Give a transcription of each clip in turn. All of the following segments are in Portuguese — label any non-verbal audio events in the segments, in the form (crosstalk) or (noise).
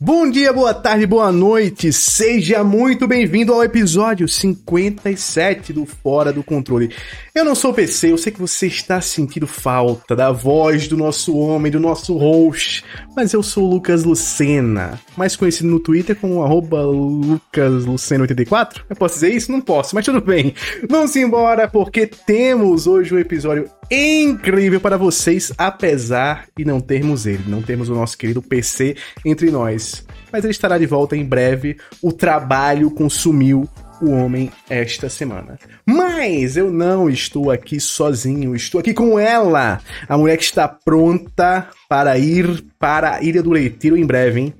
Bom dia, boa tarde, boa noite. Seja muito bem-vindo ao episódio 57 do Fora do Controle. Eu não sou PC, eu sei que você está sentindo falta da voz do nosso homem, do nosso host, mas eu sou Lucas Lucena, mais conhecido no Twitter como lucaslucena84. Eu posso dizer isso? Não posso, mas tudo bem. Vamos embora porque temos hoje um episódio incrível para vocês, apesar de não termos ele, não temos o nosso querido PC entre nós mas ele estará de volta em breve. O trabalho consumiu o homem esta semana. Mas eu não estou aqui sozinho, estou aqui com ela, a mulher que está pronta para ir para a Ilha do Leiteiro em breve, hein?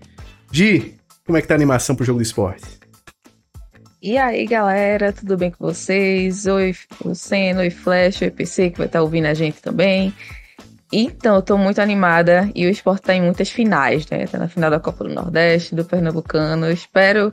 Di, como é que tá a animação pro jogo do esporte? E aí, galera, tudo bem com vocês? Oi, Luciano, oi, Flash, oi, PC, que vai estar ouvindo a gente também. Então, eu tô muito animada e o esporte tá em muitas finais, né? Tá na final da Copa do Nordeste, do Pernambucano. Eu espero,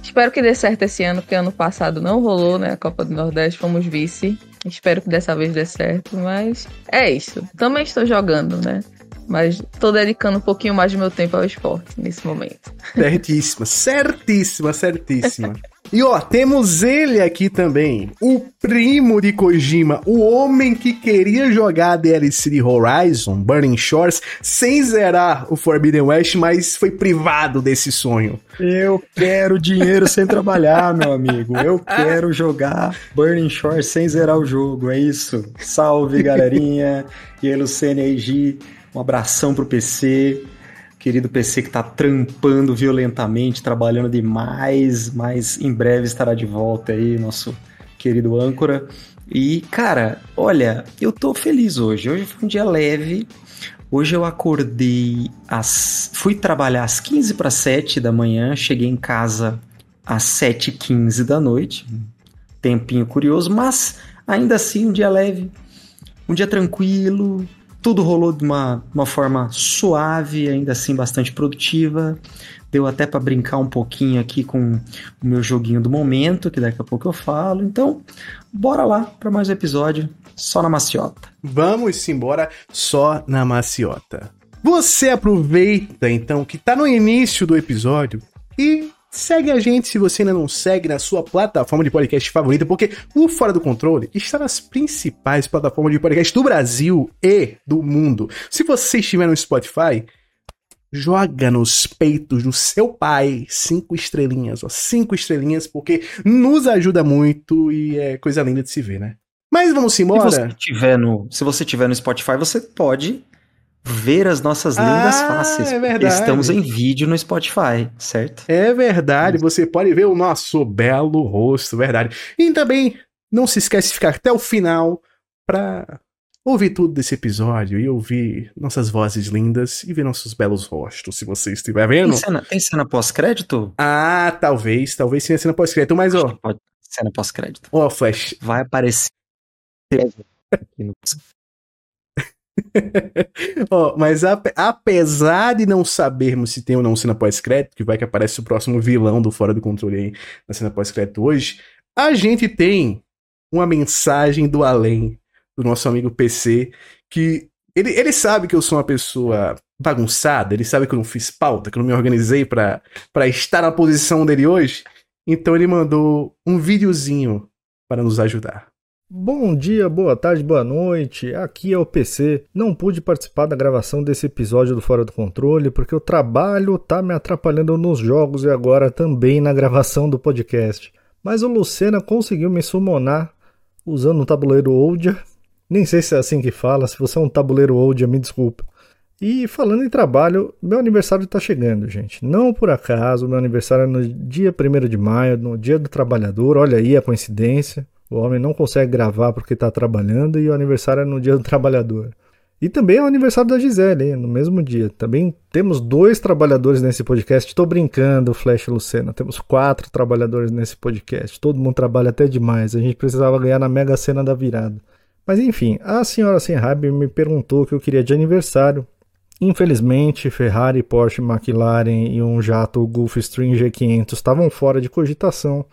espero que dê certo esse ano, porque ano passado não rolou, né? A Copa do Nordeste, fomos vice. Espero que dessa vez dê certo, mas é isso. Também estou jogando, né? Mas tô dedicando um pouquinho mais do meu tempo ao esporte nesse momento. Certíssima, certíssima, certíssima. (laughs) E ó, temos ele aqui também, o primo de Kojima, o homem que queria jogar a DLC de Horizon, Burning Shores, sem zerar o Forbidden West, mas foi privado desse sonho. Eu quero dinheiro sem trabalhar, meu amigo. Eu (laughs) quero jogar Burning Shores sem zerar o jogo, é isso. Salve, galerinha. E aí, Luciane aí, um abração pro PC querido PC que está trampando violentamente, trabalhando demais, mas em breve estará de volta aí, nosso querido âncora. E, cara, olha, eu tô feliz hoje. Hoje foi um dia leve. Hoje eu acordei às. Fui trabalhar às 15 para 7 da manhã, cheguei em casa às 7h15 da noite. Tempinho curioso, mas ainda assim um dia leve, um dia tranquilo, tudo rolou de uma, uma forma suave, ainda assim bastante produtiva. Deu até para brincar um pouquinho aqui com o meu joguinho do momento, que daqui a pouco eu falo. Então, bora lá para mais um episódio só na maciota. Vamos embora só na maciota. Você aproveita então que tá no início do episódio e Segue a gente se você ainda não segue na sua plataforma de podcast favorita, porque o Fora do Controle está nas principais plataformas de podcast do Brasil e do mundo. Se você estiver no Spotify, joga nos peitos do seu pai cinco estrelinhas, ó, cinco estrelinhas, porque nos ajuda muito e é coisa linda de se ver, né? Mas vamos embora. Se você tiver no, se você tiver no Spotify, você pode ver as nossas lindas ah, faces. É verdade. Estamos em vídeo no Spotify, certo? É verdade, você pode ver o nosso belo rosto, verdade. E também não se esquece de ficar até o final para ouvir tudo desse episódio e ouvir nossas vozes lindas e ver nossos belos rostos, se você estiver vendo. Tem cena, tem cena pós-crédito? Ah, talvez, talvez tenha cena pós-crédito, mas ó. Pode, cena pós-crédito. Ó, Flash. Vai aparecer. (laughs) (laughs) oh, mas apesar de não sabermos se tem ou não cena pós-crédito, que vai que aparece o próximo vilão do Fora do Controle aí na cena pós-crédito hoje, a gente tem uma mensagem do além do nosso amigo PC, que ele, ele sabe que eu sou uma pessoa bagunçada, ele sabe que eu não fiz pauta, que eu não me organizei para estar na posição dele hoje, então ele mandou um videozinho para nos ajudar. Bom dia, boa tarde, boa noite. Aqui é o PC. Não pude participar da gravação desse episódio do Fora do Controle porque o trabalho tá me atrapalhando nos jogos e agora também na gravação do podcast. Mas o Lucena conseguiu me summonar usando um tabuleiro Ouija. Nem sei se é assim que fala, se você é um tabuleiro Ouija, me desculpa. E falando em trabalho, meu aniversário está chegando, gente. Não por acaso, meu aniversário é no dia 1 de maio, no dia do trabalhador. Olha aí a coincidência. O homem não consegue gravar porque está trabalhando e o aniversário é no dia do trabalhador. E também é o aniversário da Gisele, hein, no mesmo dia. Também temos dois trabalhadores nesse podcast. Estou brincando, Flash Lucena. Temos quatro trabalhadores nesse podcast. Todo mundo trabalha até demais. A gente precisava ganhar na mega cena da virada. Mas enfim, a senhora sem raiva me perguntou o que eu queria de aniversário. Infelizmente, Ferrari, Porsche, McLaren e um jato Gulfstream G500 estavam fora de cogitação.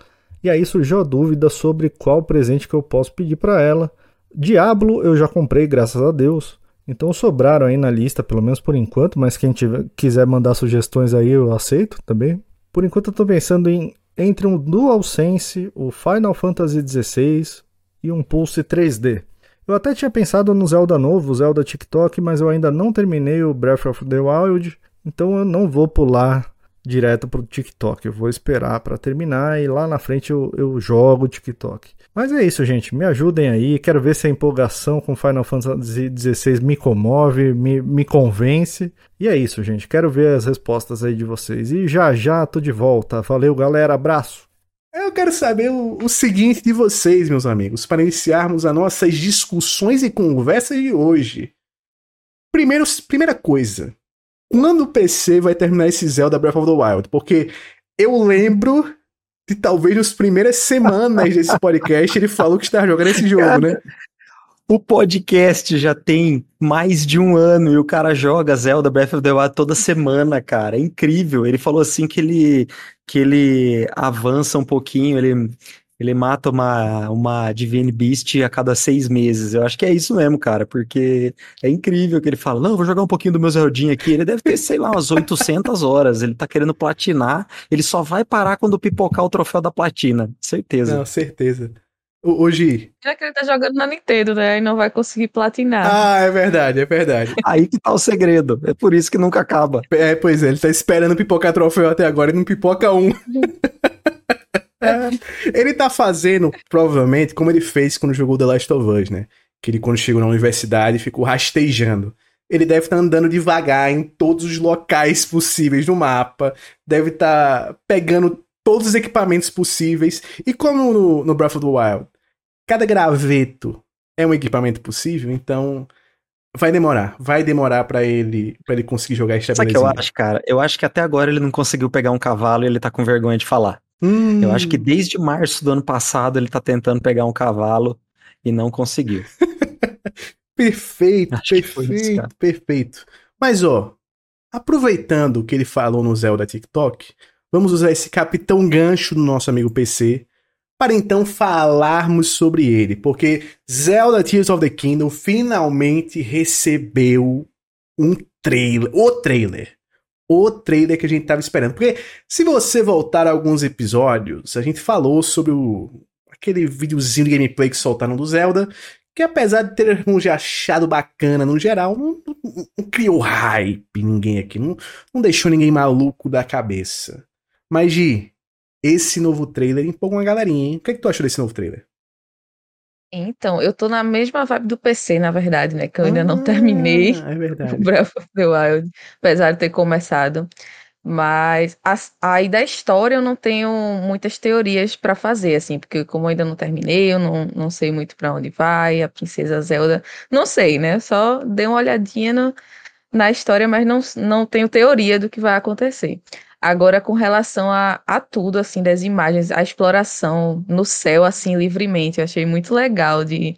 E aí surgiu a dúvida sobre qual presente que eu posso pedir para ela. Diablo eu já comprei, graças a Deus. Então sobraram aí na lista, pelo menos por enquanto, mas quem tiver, quiser mandar sugestões aí eu aceito também. Por enquanto eu tô pensando em entre um DualSense, o Final Fantasy XVI e um Pulse 3D. Eu até tinha pensado no Zelda novo, Zelda TikTok, mas eu ainda não terminei o Breath of the Wild, então eu não vou pular direto pro TikTok. Eu vou esperar para terminar e lá na frente eu, eu jogo o TikTok. Mas é isso, gente. Me ajudem aí. Quero ver se a empolgação com Final Fantasy XVI me comove, me, me convence. E é isso, gente. Quero ver as respostas aí de vocês. E já já tô de volta. Valeu, galera. Abraço. Eu quero saber o, o seguinte de vocês, meus amigos, para iniciarmos as nossas discussões e conversas de hoje. Primeiro, primeira coisa, quando o PC vai terminar esse Zelda Breath of the Wild? Porque eu lembro de talvez nas primeiras semanas desse podcast ele falou que estava jogando esse jogo, cara, né? O podcast já tem mais de um ano e o cara joga Zelda Breath of the Wild toda semana, cara. É incrível. Ele falou assim que ele que ele avança um pouquinho, ele ele mata uma, uma Divine Beast a cada seis meses. Eu acho que é isso mesmo, cara, porque é incrível que ele fala, não, vou jogar um pouquinho do meu Zeldinho aqui. Ele deve ter, sei lá, umas 800 horas. Ele tá querendo platinar. Ele só vai parar quando pipocar o troféu da platina. Certeza. Não, certeza. Hoje. Já que ele tá jogando na Nintendo, né? E não vai conseguir platinar. Ah, é verdade, é verdade. (laughs) Aí que tá o segredo. É por isso que nunca acaba. É, pois é, ele tá esperando pipocar troféu até agora e não pipoca um. (laughs) ele tá fazendo, provavelmente, como ele fez quando jogou The Last of Us, né? Que ele, quando chegou na universidade, ficou rastejando. Ele deve estar tá andando devagar em todos os locais possíveis no mapa, deve estar tá pegando todos os equipamentos possíveis. E como no, no Breath of the Wild, cada graveto é um equipamento possível, então vai demorar, vai demorar para ele para ele conseguir jogar esta Sabe o que eu acho, cara? Eu acho que até agora ele não conseguiu pegar um cavalo e ele tá com vergonha de falar. Hum. Eu acho que desde março do ano passado ele tá tentando pegar um cavalo e não conseguiu. (laughs) perfeito, acho perfeito, isso, perfeito. Mas ó, aproveitando o que ele falou no Zelda TikTok, vamos usar esse capitão gancho do nosso amigo PC para então falarmos sobre ele, porque Zelda Tears of the Kingdom finalmente recebeu um trailer, o trailer o trailer que a gente tava esperando. Porque se você voltar a alguns episódios, a gente falou sobre o aquele videozinho de gameplay que soltaram do Zelda, que apesar de ter um achado bacana no geral, não, não, não criou hype ninguém aqui, não, não deixou ninguém maluco da cabeça. Mas, Gi, esse novo trailer empolga uma galerinha, hein? O que, é que tu achou desse novo trailer? Então, eu tô na mesma vibe do PC, na verdade, né? Que eu ainda não terminei Ah, é verdade. (laughs) o Breath of the Wild, apesar de ter começado. Mas a, aí da história eu não tenho muitas teorias pra fazer, assim, porque como eu ainda não terminei, eu não, não sei muito pra onde vai, a Princesa Zelda. Não sei, né? Só dei uma olhadinha no, na história, mas não, não tenho teoria do que vai acontecer. Agora, com relação a, a tudo, assim, das imagens, a exploração no céu, assim, livremente, eu achei muito legal de...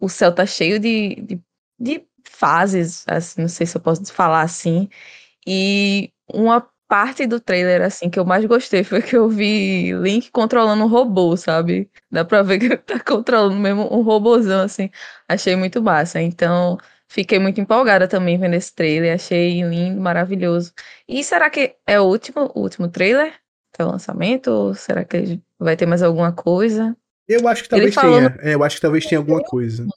O céu tá cheio de, de, de fases, assim, não sei se eu posso falar assim, e uma parte do trailer, assim, que eu mais gostei foi que eu vi Link controlando um robô, sabe? Dá pra ver que ele (laughs) tá controlando mesmo um robôzão, assim. Achei muito massa. Então, Fiquei muito empolgada também vendo esse trailer, achei lindo, maravilhoso. E será que é o último, o último trailer até o lançamento? Ou será que vai ter mais alguma coisa? Eu acho que talvez tenha. No... É, eu acho que talvez tenha alguma coisa. Né?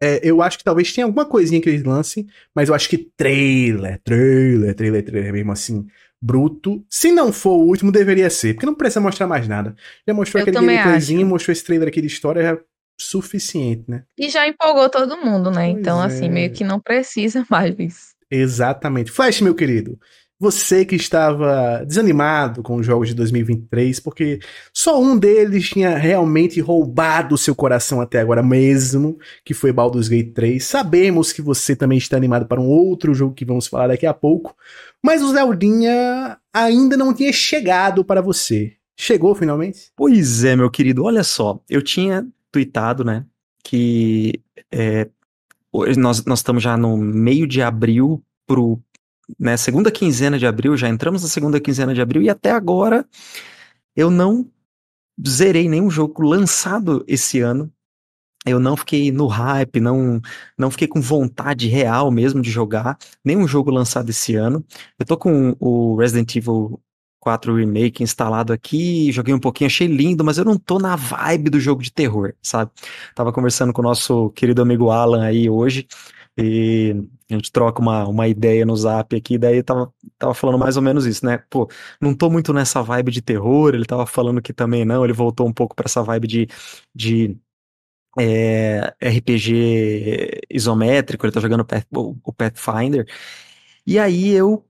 É, eu acho que talvez tenha alguma coisinha que eles lancem, mas eu acho que trailer, trailer, trailer, trailer mesmo assim, bruto. Se não for o último, deveria ser, porque não precisa mostrar mais nada. Já mostrou eu aquele gameplayzinho, mostrou esse trailer aqui de história, já suficiente, né? E já empolgou todo mundo, né? Pois então, assim, é. assim, meio que não precisa (laughs) mais disso. Exatamente. Flash, meu querido, você que estava desanimado com os jogos de 2023, porque só um deles tinha realmente roubado o seu coração até agora mesmo, que foi Baldur's Gate 3. Sabemos que você também está animado para um outro jogo que vamos falar daqui a pouco, mas o Zeldinha ainda não tinha chegado para você. Chegou finalmente? Pois é, meu querido, olha só, eu tinha tweetado, né, que é, nós, nós estamos já no meio de abril pro, né, segunda quinzena de abril, já entramos na segunda quinzena de abril e até agora eu não zerei nenhum jogo lançado esse ano eu não fiquei no hype, não, não fiquei com vontade real mesmo de jogar nenhum jogo lançado esse ano. Eu tô com o Resident Evil 4 Remake instalado aqui, joguei um pouquinho, achei lindo, mas eu não tô na vibe do jogo de terror, sabe? Tava conversando com o nosso querido amigo Alan aí hoje, e a gente troca uma, uma ideia no zap aqui, daí tava, tava falando mais ou menos isso, né? Pô, não tô muito nessa vibe de terror, ele tava falando que também não, ele voltou um pouco para essa vibe de, de é, RPG isométrico, ele tá jogando o Pathfinder. E aí eu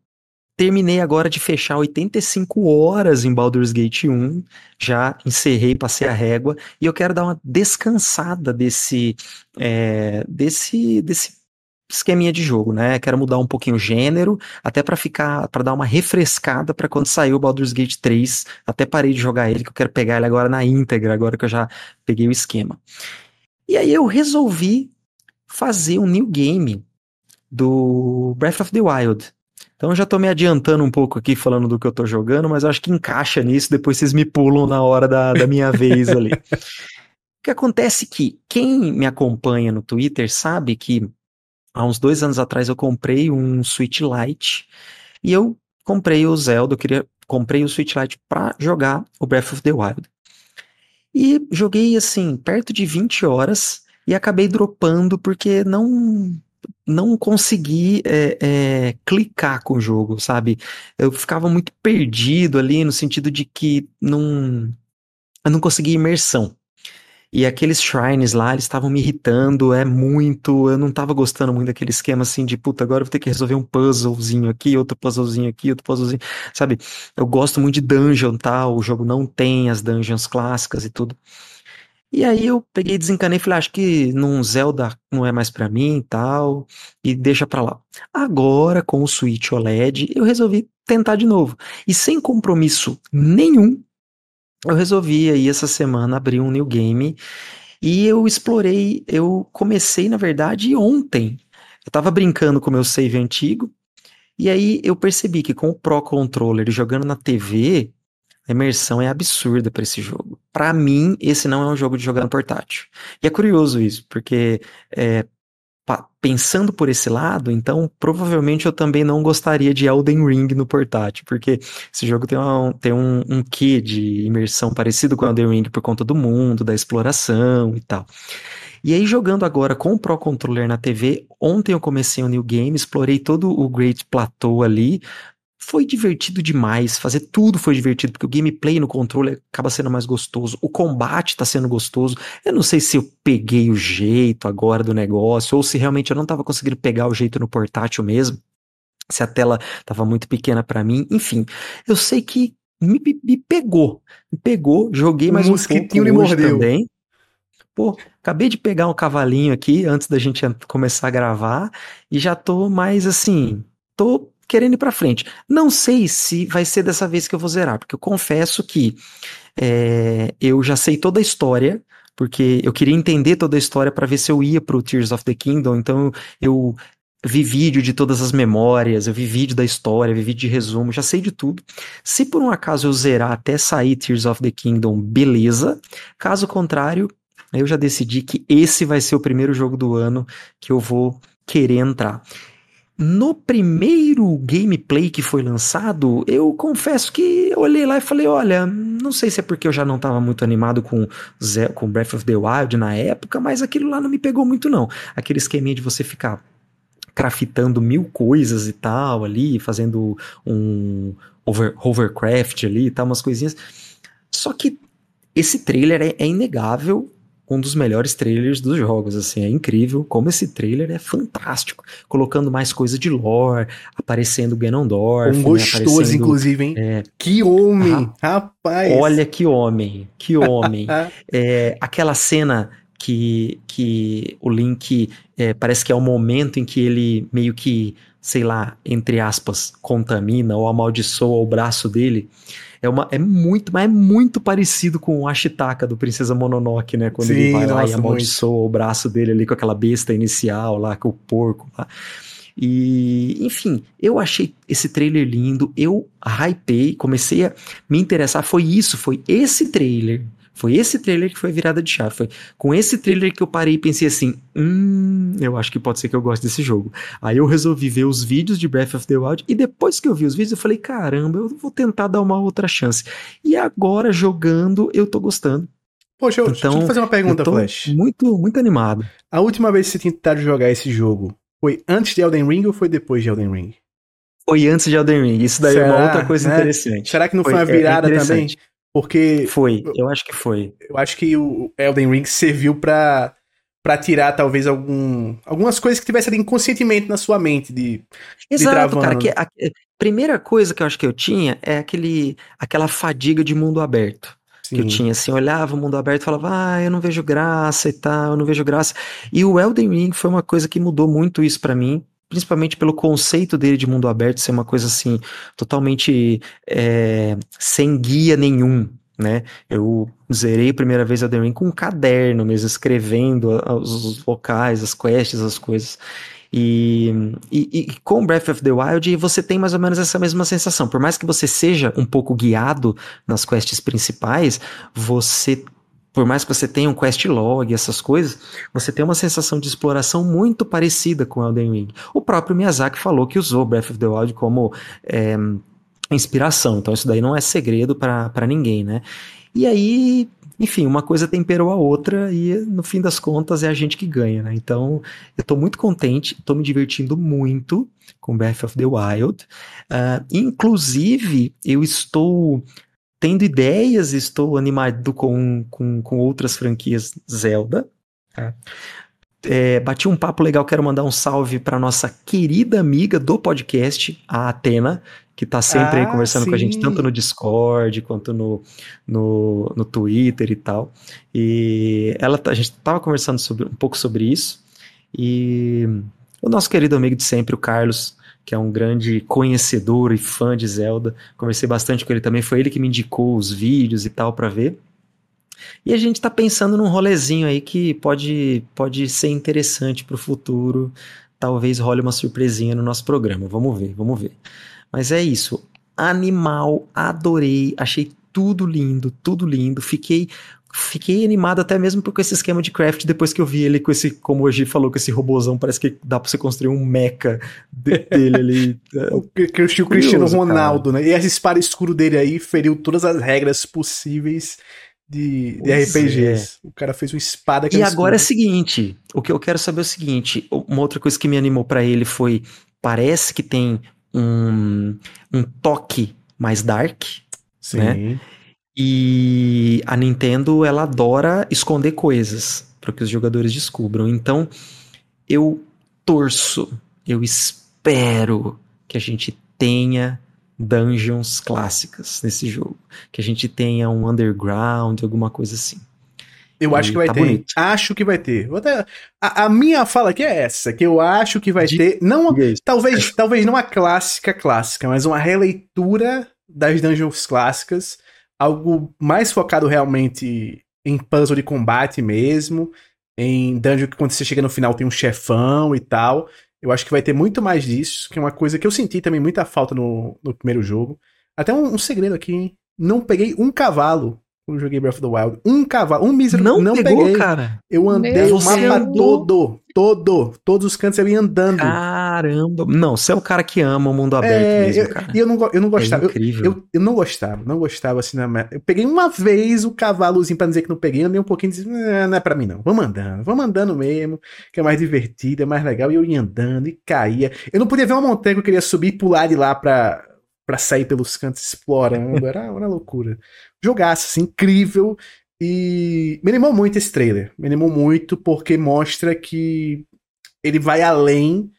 terminei agora de fechar 85 horas em Baldur's Gate 1, já encerrei, passei a régua, e eu quero dar uma descansada desse, é, desse, desse esqueminha de jogo, né? Quero mudar um pouquinho o gênero, até para ficar, para dar uma refrescada para quando sair o Baldur's Gate 3, até parei de jogar ele, que eu quero pegar ele agora na íntegra, agora que eu já peguei o esquema. E aí eu resolvi fazer um new game do Breath of the Wild. Então eu já tô me adiantando um pouco aqui falando do que eu tô jogando, mas acho que encaixa nisso, depois vocês me pulam na hora da, da minha vez ali. (laughs) O que acontece é que quem me acompanha no Twitter sabe que há uns dois anos atrás eu comprei um Switch Lite e eu comprei o Zelda, eu queria, comprei o Switch Lite para jogar o Breath of the Wild. E joguei assim, perto de 20 horas e acabei dropando porque não não consegui é, é, clicar com o jogo, sabe? Eu ficava muito perdido ali no sentido de que não, eu não conseguia imersão. E aqueles shrines lá, eles estavam me irritando, é muito. Eu não tava gostando muito daquele esquema assim de puta, agora eu vou ter que resolver um puzzlezinho aqui, outro puzzlezinho aqui, outro puzzlezinho. Sabe? Eu gosto muito de dungeon tá? o jogo não tem as dungeons clássicas e tudo. E aí eu peguei, desencanei e falei, ah, acho que num Zelda não é mais para mim e tal, e deixa pra lá. Agora, com o Switch OLED, eu resolvi tentar de novo. E sem compromisso nenhum, eu resolvi aí essa semana abrir um new game e eu explorei, eu comecei na verdade ontem. Eu tava brincando com o meu save antigo e aí eu percebi que com o Pro Controller jogando na TV, a imersão é absurda para esse jogo. Para mim, esse não é um jogo de jogar no portátil. E é curioso isso, porque é, pensando por esse lado, então provavelmente eu também não gostaria de Elden Ring no portátil, porque esse jogo tem, uma, tem um, um quê de imersão parecido com Elden Ring por conta do mundo, da exploração e tal. E aí, jogando agora com o Pro Controller na TV, ontem eu comecei o um New Game, explorei todo o Great Plateau ali, foi divertido demais, fazer tudo foi divertido, porque o gameplay no controle acaba sendo mais gostoso, o combate tá sendo gostoso. Eu não sei se eu peguei o jeito agora do negócio, ou se realmente eu não tava conseguindo pegar o jeito no portátil mesmo, se a tela tava muito pequena para mim, enfim. Eu sei que me, me, pegou, me pegou, joguei mais um pouco hoje mordeu. também. Pô, acabei de pegar um cavalinho aqui antes da gente começar a gravar e já tô mais assim, tô querendo ir para frente. Não sei se vai ser dessa vez que eu vou zerar, porque eu confesso que é, eu já sei toda a história, porque eu queria entender toda a história para ver se eu ia pro Tears of the Kingdom, então eu vi vídeo de todas as memórias, eu vi vídeo da história, vi vídeo de resumo, já sei de tudo. Se por um acaso eu zerar até sair Tears of the Kingdom, beleza. Caso contrário, eu já decidi que esse vai ser o primeiro jogo do ano que eu vou querer entrar. No primeiro gameplay que foi lançado, eu confesso que olhei lá e falei: olha, não sei se é porque eu já não estava muito animado com, com Breath of the Wild na época, mas aquilo lá não me pegou muito, não. Aquele esqueminha de você ficar craftando mil coisas e tal ali, fazendo um over, hovercraft ali e tal, umas coisinhas. Só que esse trailer é, é inegável um dos melhores trailers dos jogos, assim, é incrível como esse trailer é fantástico, colocando mais coisa de lore, aparecendo Ganondorf, um gostoso né, inclusive, hein? É, que homem, rapaz! Olha que homem, que homem. (laughs) é, aquela cena que, que o Link é, parece que é o momento em que ele meio que, sei lá, entre aspas, contamina ou amaldiçoa o braço dele. É, uma, é muito, mas é muito parecido com o Ashitaka do Princesa Mononoke, né? Quando Sim, ele vai lá e amaldiçoa muito. o braço dele ali com aquela besta inicial lá, com o porco lá. E, enfim, eu achei esse trailer lindo, eu hypei, comecei a me interessar. Foi isso, foi esse trailer Foi esse trailer que foi virada de chave. Foi com esse trailer que eu parei e pensei assim: hum, eu acho que pode ser que eu goste desse jogo. Aí eu resolvi ver os vídeos de Breath of the Wild e depois que eu vi os vídeos eu falei: caramba, eu vou tentar dar uma outra chance. E agora jogando eu tô gostando. Poxa, eu, então, deixa eu fazer uma pergunta, Flash. Muito, muito animado. A última vez que você tentaram jogar esse jogo foi antes de Elden Ring ou foi depois de Elden Ring? Foi antes de Elden Ring. Isso daí Será, é uma outra coisa né? interessante. Será que não foi, foi uma é virada é também? Porque. Foi, eu acho que foi. Eu acho que o Elden Ring serviu pra, pra tirar, talvez, algum, algumas coisas que tivesse ali inconscientemente na sua mente de. Exato, de cara. Que a, a primeira coisa que eu acho que eu tinha é aquele, aquela fadiga de mundo aberto. Sim. Que eu tinha, assim, olhava o mundo aberto e falava, ah, eu não vejo graça e tal, eu não vejo graça. E o Elden Ring foi uma coisa que mudou muito isso para mim, principalmente pelo conceito dele de mundo aberto ser uma coisa assim, totalmente é, sem guia nenhum, né? Eu zerei a primeira vez Elden Ring com um caderno mesmo, escrevendo os locais, as quests, as coisas. E, e, e, com Breath of the Wild você tem mais ou menos essa mesma sensação. Por mais que você seja um pouco guiado nas quests principais, você por mais que você tenha um quest log, essas coisas, você tem uma sensação de exploração muito parecida com Elden Ring. O próprio Miyazaki falou que usou Breath of the Wild como é, inspiração, então isso daí não é segredo para ninguém, né? E aí, enfim, uma coisa temperou a outra e no fim das contas é a gente que ganha, né? Então, eu tô muito contente, tô me divertindo muito com Breath of the Wild. Uh, inclusive, eu estou tendo ideias, estou animado com, com, com outras franquias Zelda. Tá? É, bati um papo legal, quero mandar um salve para nossa querida amiga do podcast, a Atena, que está sempre ah, aí conversando sim. com a gente, tanto no Discord quanto no, no, no Twitter e tal. E ela, a gente estava conversando sobre, um pouco sobre isso. E o nosso querido amigo de sempre, o Carlos, que é um grande conhecedor e fã de Zelda. Conversei bastante com ele também, foi ele que me indicou os vídeos e tal para ver. E a gente está pensando num rolezinho aí que pode, pode ser interessante para o futuro. Talvez role uma surpresinha no nosso programa. Vamos ver, vamos ver. Mas é isso. Animal, adorei, achei tudo lindo, tudo lindo. Fiquei fiquei animado até mesmo com esse esquema de craft depois que eu vi ele com esse, como hoje falou, com esse robozão, parece que dá pra você construir um mecha dele ali. (laughs) o Cristiano Curioso, Ronaldo, cara. né? E esse espada escuro dele aí feriu todas as regras possíveis de, de RPGs. É. O cara fez uma espada que E agora é o seguinte, o que eu quero saber é o seguinte, uma outra coisa que me animou para ele foi, parece que tem um, um toque mais dark, Sim. né? E a Nintendo, ela adora esconder coisas para que os jogadores descubram. Então, eu torço, eu espero que a gente tenha dungeons clássicas nesse jogo. Que a gente tenha um underground, alguma coisa assim. Eu e acho que vai tá ter. Bonito. Acho que vai ter. Até, a, a, minha fala aqui é essa, que eu acho que vai De... ter. Não, talvez, talvez não a clássica clássica, mas uma releitura das dungeons clássicas algo mais focado realmente em puzzle de combate mesmo, em dungeon que quando você chega no final tem um chefão e tal. Eu acho que vai ter muito mais disso, que é uma coisa que eu senti também muita falta no, no primeiro jogo. Até um, um segredo aqui, hein? Não peguei um cavalo quando joguei Breath of the Wild. Um cavalo, um mísero. Não, não pegou, peguei. cara. Eu andei o mapa todo, todo. Todos os cantos eu ia andando. Caramba. Não, você é o cara que ama o mundo é, aberto é, mesmo, cara. E eu, não, eu não gostava. É incrível. Eu, eu, eu, não gostava, não gostava assim na. Eu peguei uma vez o cavalozinho pra dizer que não peguei, andei um pouquinho e disse, não, não é pra mim não. Vamos andando, vamos andando mesmo, que é mais divertido, é mais legal. E eu ia andando e caía. Eu não podia ver uma montanha que eu queria subir e pular de lá pra para sair pelos cantos explorando. Era uma loucura. Jogaço, assim, incrível. E me animou muito esse trailer. Me animou muito porque mostra que ele vai além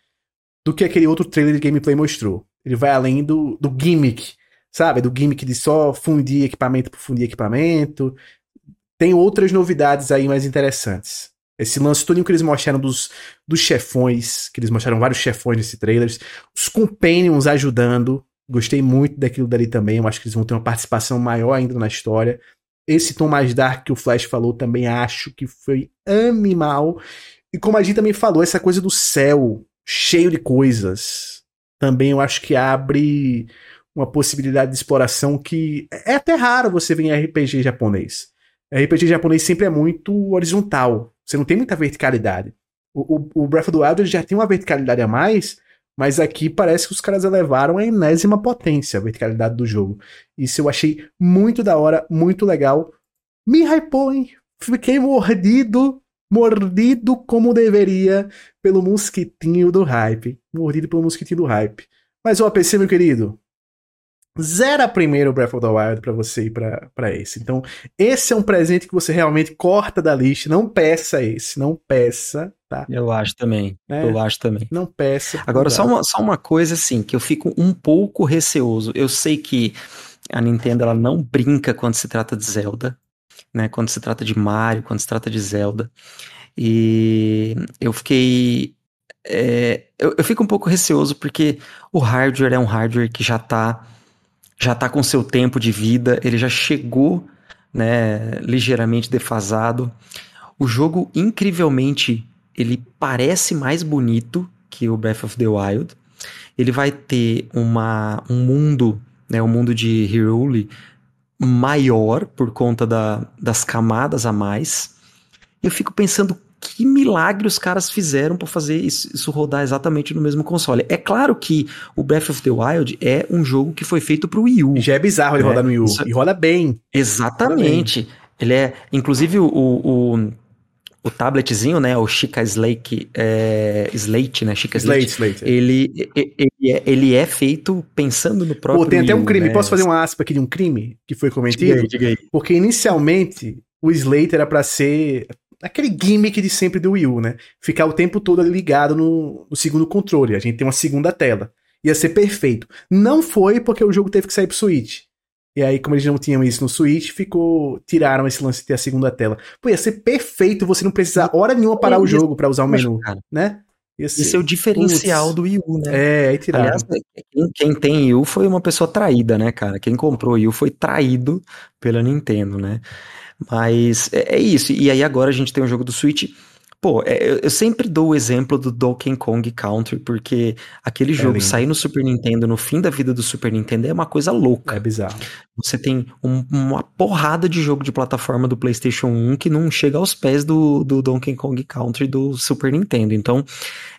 do que aquele outro trailer de gameplay mostrou. Ele vai além do, do gimmick, sabe? Do gimmick de só fundir equipamento por fundir equipamento. Tem outras novidades aí mais interessantes. Esse lance todo que eles mostraram dos, dos chefões, que eles mostraram vários chefões nesse trailer, os companions ajudando, Gostei muito daquilo dali também. Eu acho que eles vão ter uma participação maior ainda na história. Esse tom mais dark que o Flash falou também acho que foi animal. E como a gente também falou, essa coisa do céu cheio de coisas. Também eu acho que abre uma possibilidade de exploração que é até raro você ver em RPG japonês. RPG japonês sempre é muito horizontal. Você não tem muita verticalidade. O, o, o Breath of the Wild já tem uma verticalidade a mais, mas aqui parece que os caras elevaram a enésima potência a verticalidade do jogo. Isso eu achei muito da hora, muito legal. Me hypou, hein? Fiquei mordido, mordido como deveria pelo mosquitinho do hype. Mordido pelo mosquitinho do hype. Mas o APC, meu querido, zera primeiro o Breath of the Wild para você ir para esse. Então, esse é um presente que você realmente corta da lista. Não peça esse, não peça, tá? Eu acho também. É, eu acho também. Não peça. Agora, só uma, só uma coisa assim, que eu fico um pouco receoso. Eu sei que a Nintendo ela não brinca quando se trata de Zelda, né? Quando se trata de Mario, quando se trata de Zelda. E eu fiquei. É, eu, eu fico um pouco receoso porque o hardware é um hardware que já está já está com seu tempo de vida, ele já chegou né, ligeiramente defasado. O jogo, incrivelmente, ele parece mais bonito que o Breath of the Wild. Ele vai ter uma, um mundo, né, um mundo de Hyrule maior por conta da, das camadas a mais. Eu fico pensando que milagre os caras fizeram para fazer isso, isso, rodar exatamente no mesmo console. É claro que o Breath of the Wild é um jogo que foi feito pro Wii U. Já é bizarro ele né? rodar no Wii U. Isso... E roda bem. Exatamente. Roda bem. Ele é, inclusive, o, o, o tabletzinho, né, o Chica Slate, é, Slate, né, Chica Slate, Slate, Slate é. ele, ele, é, ele é feito pensando no próprio Pô, tem até um crime, né? posso fazer uma aspa aqui de um crime que foi cometido? Diga aí, diga aí. Porque inicialmente o Slate era para ser aquele gimmick de sempre do Wii U, né? Ficar o tempo todo ligado no, no, segundo controle. A gente tem uma segunda tela. Ia ser perfeito. Não foi porque o jogo teve que sair pro Switch. E aí, como eles não tinham isso no Switch, ficou. Tiraram esse lance de ter a segunda tela. Pô, ia ser perfeito você não precisar hora nenhuma parar o jogo para usar o menu, né? Esse é o diferencial Puts. do Wii U, né? É, aí tiraram. Aliás, quem, quem tem Wii U foi uma pessoa traída, né, cara? Quem comprou Wii U foi traído pela Nintendo, né? Mas é, é, isso. E aí agora a gente tem o um jogo do Switch. Pô, é, eu sempre dou o exemplo do Donkey Kong Country, porque aquele é jogo lindo. sair no Super Nintendo no fim da vida do Super Nintendo é uma coisa louca. É bizarro. Você tem um, uma porrada de jogo de plataforma do PlayStation 1 que não chega aos pés do, do Donkey Kong Country do Super Nintendo. Então,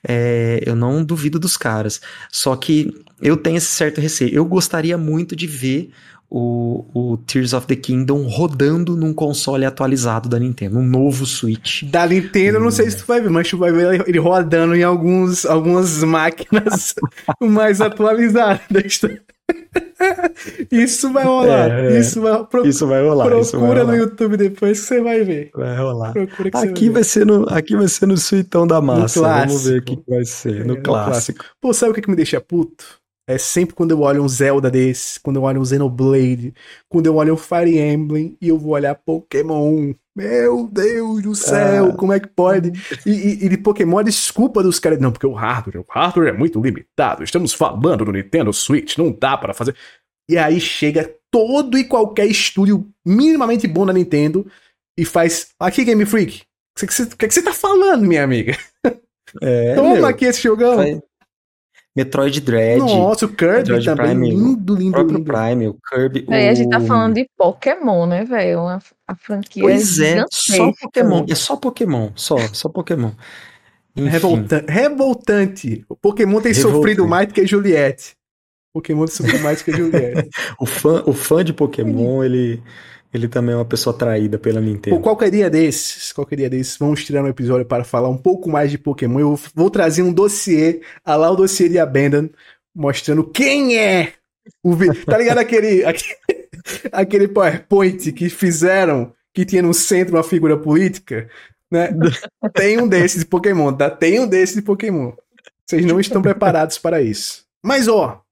é, eu não duvido dos caras. Só que eu tenho esse certo receio. Eu gostaria muito de ver o, o, Tears of the Kingdom rodando num console atualizado da Nintendo, um novo Switch. Da Nintendo, hum. não sei se tu vai ver, mas tu vai ver ele rodando em alguns, algumas máquinas (laughs) mais atualizadas. (laughs) Isso vai rolar. É, é. Isso, vai, pro, isso vai rolar. Procura vai rolar. no YouTube depois que você vai ver. Vai rolar. aqui, vai, ser no, aqui vai ser no suitão da massa. Vamos ver o que vai ser. No, é, clássico. no clássico. Pô, sabe o que, que me deixa puto? É sempre quando eu olho um Zelda desse, quando eu olho um Xenoblade, quando eu olho um Fire Emblem e eu vou olhar Pokémon. Meu Deus do céu, ah. como é que pode? E, e, e, de Pokémon, a desculpa dos caras. Não, porque o hardware, o hardware é muito limitado. Estamos falando do Nintendo Switch, não dá para fazer. E aí chega todo e qualquer estúdio minimamente bom da Nintendo e faz. Aqui, Game Freak. O que, você tá falando, minha amiga? É, Toma meu, aqui esse jogão. Faz, Metroid Dread. Nossa, o Kirby Metroid também. Prime, lindo, lindo, o lindo. Prime, o Kirby. É, o... a gente tá falando de Pokémon, né, velho? A franquia Pois é, só Pokémon. É só Pokémon. Só, só Pokémon. Revolta revoltante. O Pokémon tem Revoltante. sofrido mais do que Juliette. Pokémon tem sofrido mais do que Juliette. (laughs) o, fã, o fã de Pokémon, ele ele também é uma pessoa traída pela Nintendo. Por qualquer dia desses, qualquer dia desses, vamos tirar um episódio para falar um pouco mais de Pokémon. Eu vou trazer um dossiê, a lá o dossiê de Abandon, mostrando quem é o Tá ligado aquele, (laughs) aquele, aquele PowerPoint que fizeram, que tinha no centro uma figura política? Né? (laughs) Tem um desses de Pokémon, tá? Tem um desses de Pokémon. Vocês não estão preparados para isso. Mas, ó,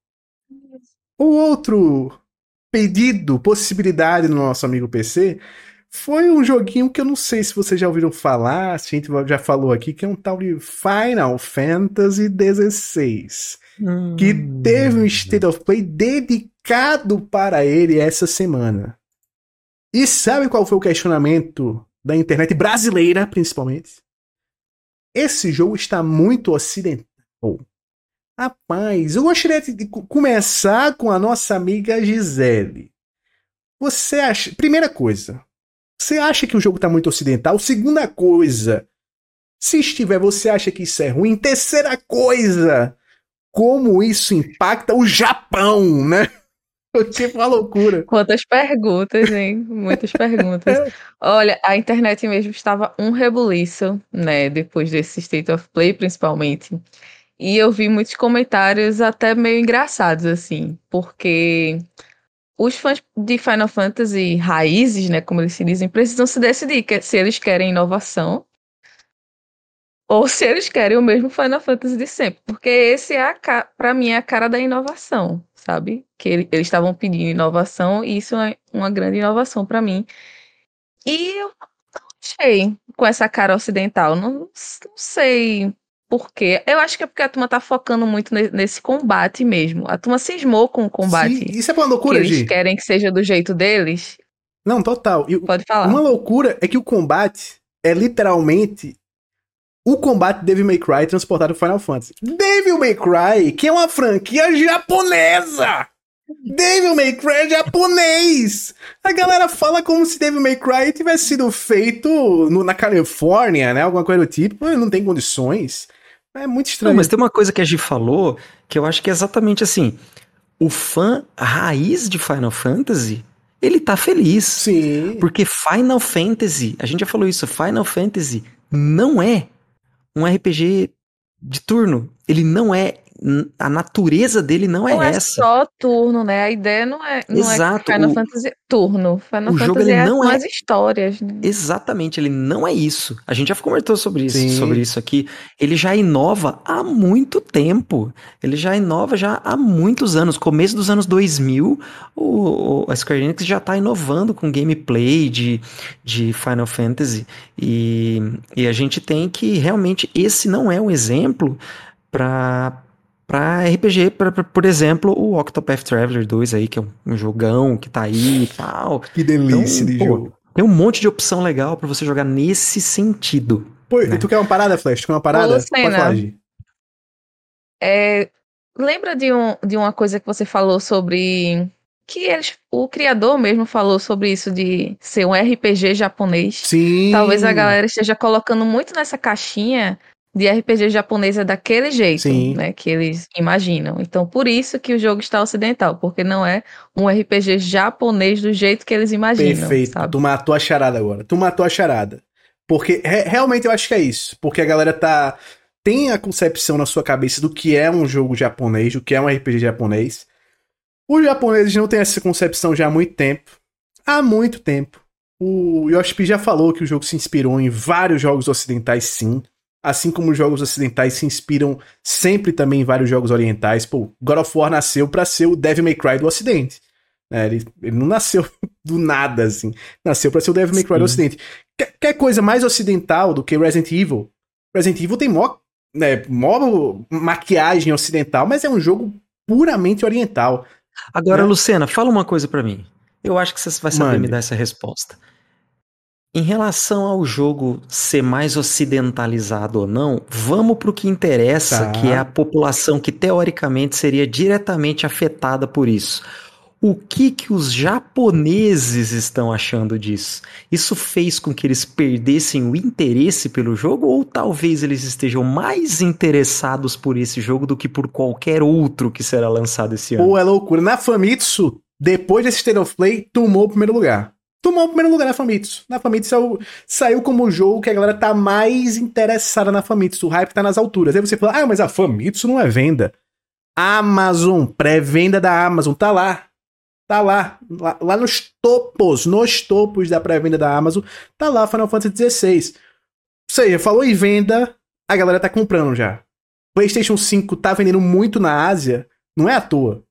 o outro pedido, possibilidade no nosso amigo PC, foi um joguinho que eu não sei se vocês já ouviram falar, se a gente já falou aqui, que é um tal de Final Fantasy XVI. Hum. Que teve um State of Play dedicado para ele essa semana. E sabe qual foi o questionamento da internet brasileira, principalmente? Esse jogo está muito ocidental. Rapaz, eu gostaria de começar com a nossa amiga Gisele. Você acha. Primeira coisa. Você acha que o jogo tá muito ocidental? Segunda coisa, se estiver, você acha que isso é ruim? Terceira coisa, como isso impacta o Japão, né? (laughs) Tipo uma loucura. Quantas perguntas, hein? Muitas (laughs) perguntas. Olha, a internet mesmo estava um rebuliço, né? Depois desse State of Play, principalmente. E eu vi muitos comentários até meio engraçados, assim, porque os fãs de Final Fantasy raízes, né, como eles se dizem, precisam se decidir se eles querem inovação ou se eles querem o mesmo Final Fantasy de sempre, porque esse é para mim é a cara da inovação, sabe? Que ele, eles estavam pedindo inovação e isso é uma grande inovação para mim. E eu achei com essa cara ocidental, não, não sei por quê. Eu acho que é porque a turma tá focando muito nesse combate mesmo. A turma cismou com o combate. Sim, isso é uma loucura, que eles querem que seja do jeito deles. Não, total. Pode falar. Uma loucura é que o combate é literalmente o combate de Devil May Cry transportado para Final Fantasy. Devil May Cry, que é uma franquia japonesa! Devil May Cry é japonês! A galera fala como se Devil May Cry tivesse sido feito no, na Califórnia, né? Alguma coisa do tipo. Não tem condições. É muito estranho. Não, mas tem uma coisa que a Gi falou que eu acho que é exatamente assim. O fã raiz de Final Fantasy, ele tá feliz. Sim. Porque Final Fantasy, a gente já falou isso, Final Fantasy não é um RPG de turno. Ele não é a natureza dele não, é não é, essa. Não é só turno, né? A ideia não é, não é Exato, é Final o, Fantasy turno. Final o Fantasy jogo, ele é não é as histórias. Né? Exatamente, ele não é isso. A gente já comentou sobre isso, sobre isso aqui. Ele já inova há muito tempo. Ele já inova já há muitos anos. Começo dos anos 2000, o, o a Square Enix já está inovando com gameplay de, de Final Fantasy. E, e a gente tem que realmente esse não é um exemplo para para RPG, pra, pra, por exemplo, o Octopath Traveler 2 aí, que é um, um jogão que tá aí e tal. Que delícia então, de pô, jogo. Tem um monte de opção legal para você jogar nesse sentido. Pô, né? tu quer uma parada, Flash? Tu quer uma parada? Pode falar, é, lembra de, um, de uma coisa que você falou sobre que eles, o criador mesmo falou sobre isso de ser um RPG japonês. Sim. Talvez a galera esteja colocando muito nessa caixinha de RPG japonês é daquele jeito, Sim. né, que eles imaginam. Então, por isso que o jogo está ocidental, porque não é um RPG japonês do jeito que eles imaginam. Perfeito. Sabe? Tu matou a charada agora. Tu matou a charada. Porque re realmente eu acho que é isso. Porque a galera tá tem a concepção na sua cabeça do que é um jogo japonês, do que é um RPG japonês. Os japoneses não têm essa concepção já há muito tempo. Há muito tempo. O Yoshi já falou que o jogo se inspirou em vários jogos ocidentais, sim assim como os jogos ocidentais se inspiram sempre também em vários jogos orientais. Pô, God of War nasceu para ser o Devil May Cry do Ocidente. É, ele, ele, não nasceu (laughs) do nada, assim. Nasceu para ser o Devil May Cry Sim. do Ocidente. Quer, quer, coisa mais ocidental do que Resident Evil? Resident Evil tem mó, né, mó maquiagem ocidental, mas é um jogo puramente oriental. Agora, né? Lucena, fala uma coisa para mim. Eu acho que você vai saber Mande. me dar essa resposta. Em relação ao jogo ser mais ocidentalizado ou não, vamos para o que interessa, tá. que é a população que teoricamente seria diretamente afetada por isso. O que que os japoneses estão achando disso? Isso fez com que eles perdessem o interesse pelo jogo ou talvez eles estejam mais interessados por esse jogo do que por qualquer outro que será lançado esse ano? Ou é loucura. Na Famitsu, depois desse State of Play, tomou o primeiro lugar tomou o primeiro lugar na Famitsu. Na Famitsu saiu, saiu como o jogo que a galera tá mais interessada na Famitsu. O hype tá nas alturas. Aí você fala, ah, mas a Famitsu não é venda. Amazon, pré-venda da Amazon, tá lá. Tá lá, lá, lá nos topos, nos topos da pré-venda da Amazon, tá lá Final Fantasy XVI. Ou seja, falou em venda, a galera tá comprando já. PlayStation 5 tá vendendo muito na Ásia, não é à toa.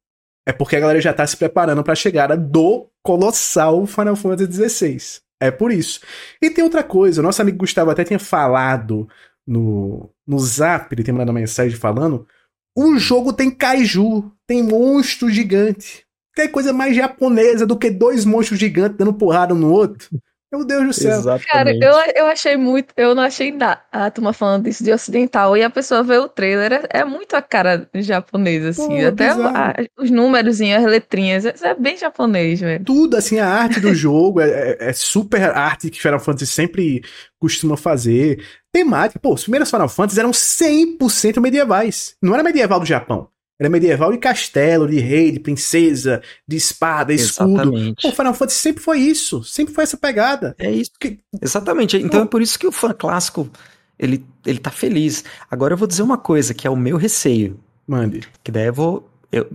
É porque a galera já tá se preparando para chegada do colossal Final Fantasy XVI. É por isso. E tem outra coisa, o nosso amigo Gustavo até tinha falado no, no zap, ele tem mandado uma mensagem falando: o jogo tem kaiju, tem monstro gigante. Tem coisa mais japonesa do que dois monstros gigantes dando porrada um no outro. Meu Deus do céu. Exatamente. Cara, eu, eu achei muito. Eu não achei nada. A turma falando isso de ocidental. E a pessoa vê o trailer, é, é muito a cara japonesa, assim. Pô, Até a- os números, as letrinhas. É, é bem japonês, velho. Tudo, assim, a arte do (laughs) jogo é, é- é super arte que Final Fantasy sempre costuma fazer. Temática, pô, os primeiros Final Fantasy eram 100% medievais. Não era medieval do Japão. Era medieval de castelo, de rei, de princesa, de espada, escudo. Exatamente. Pô, Final Fantasy sempre foi isso. Sempre foi essa pegada. É isso. Que- Exatamente. Então é por isso que o fã clássico, ele, ele tá feliz. Agora eu vou dizer uma coisa, que é o meu receio. Mande. Que daí eu vou... eu-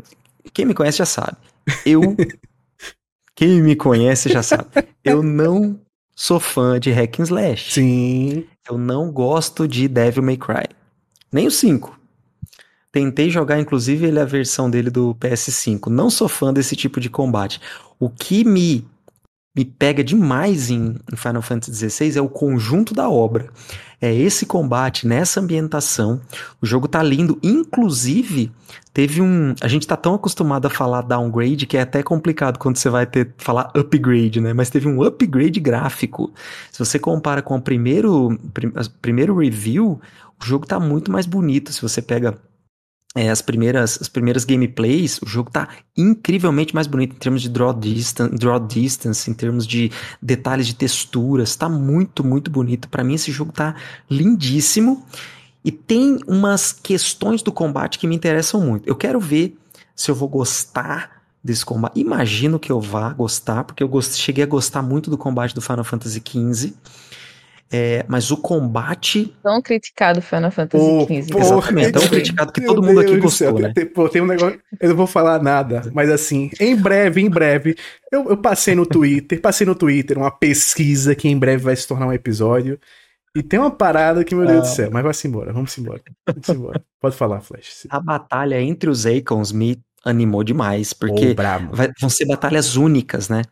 quem me conhece já sabe. Eu... (laughs) quem me conhece já sabe. Eu não sou fã de hack and slash. Sim. Eu não gosto de Devil May Cry. Nem o 5. Tentei jogar, inclusive, ele a versão dele do PS5. Não sou fã desse tipo de combate. O que me, me pega demais em, em Final Fantasy XVI é o conjunto da obra. É esse combate, nessa ambientação. O jogo tá lindo. Inclusive, teve um. A gente tá tão acostumado a falar downgrade que é até complicado quando você vai ter falar upgrade, né? Mas teve um upgrade gráfico. Se você compara com o primeiro, prim- primeiro review, o jogo tá muito mais bonito. Se você pega é, as, primeiras, as primeiras gameplays, o jogo tá incrivelmente mais bonito em termos de draw distance, draw distance em termos de detalhes de texturas. Tá muito, muito bonito. Pra mim, esse jogo tá lindíssimo. E tem umas questões do combate que me interessam muito. Eu quero ver se eu vou gostar desse combate. Imagino que eu vá gostar, porque eu cheguei a gostar muito do combate do Final Fantasy XV. É, mas o combate. Tão criticado Final Fantasy XV. Exatamente, tão criticado que Deus todo mundo aqui do céu, gostou, né? Tem, pô, tem um negócio. Eu não vou falar nada, mas assim, em breve, em breve, eu, eu passei no Twitter, passei no Twitter uma pesquisa que em breve vai se tornar um episódio. E tem uma parada que, meu Deus Ah. do céu, mas vai-se embora, vamos embora. Vamos embora. Pode falar, Flash. A batalha entre os Akons me animou demais, porque brabo. vai- vão ser batalhas únicas, né?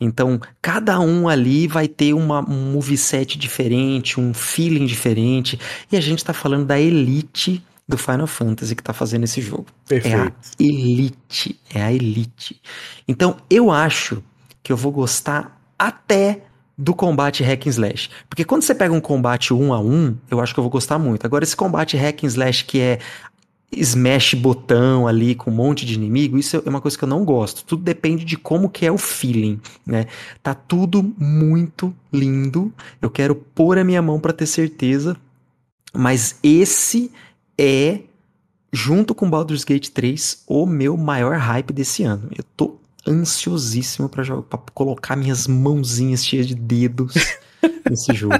Então, cada um ali vai ter uma, um moveset diferente, um feeling diferente. E a gente tá falando da elite do Final Fantasy que tá fazendo esse jogo. Perfeito. É a elite. É a elite. Então, eu acho que eu vou gostar até do combate hack and slash. Porque quando você pega um combate um a um, eu acho que eu vou gostar muito. Agora, esse combate hack and slash que é smash botão ali com um monte de inimigo, isso é uma coisa que eu não gosto. Tudo depende de como que é o feeling, né? Tá tudo muito lindo. Eu quero pôr a minha mão pra ter certeza, mas esse é junto com Baldur's Gate 3 o meu maior hype desse ano. Eu tô ansiosíssimo para colocar minhas mãozinhas cheias de dedos (laughs) nesse jogo.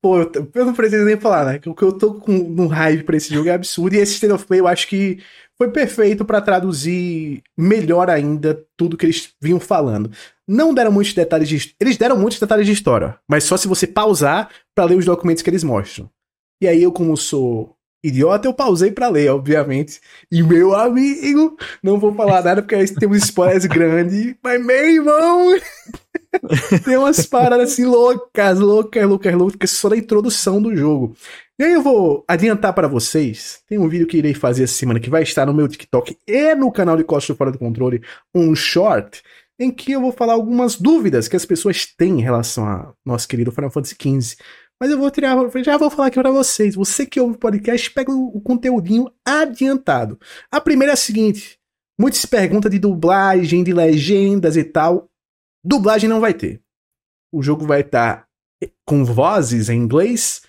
Pô, eu, eu não preciso nem falar, né? Que o que eu tô com um hype pra esse jogo é absurdo. E esse State of Play eu acho que foi perfeito pra traduzir melhor ainda tudo que eles vinham falando. Não deram muitos detalhes de. Eles deram muitos detalhes de história, mas só se você pausar pra ler os documentos que eles mostram. E aí eu, como sou idiota, eu pausei pra ler, obviamente. E meu amigo, não vou falar nada porque aí tem uns spoilers grandes, mas meu irmão. (laughs) Tem umas paradas assim loucas, loucas, loucas, loucas, só da introdução do jogo. E aí eu vou adiantar para vocês, tem um vídeo que irei fazer essa semana que vai estar no meu TikTok e no canal de Costa Fora do Controle, um short, em que eu vou falar algumas dúvidas que as pessoas têm em relação a nosso querido Final Fantasy XV. Mas eu vou tirar, já vou falar aqui para vocês. Você que ouve o podcast, pega o, o conteúdinho adiantado. A primeira é a seguinte: muitos se perguntam de dublagem, de legendas e tal. Dublagem não vai ter. O jogo vai estar com vozes em inglês,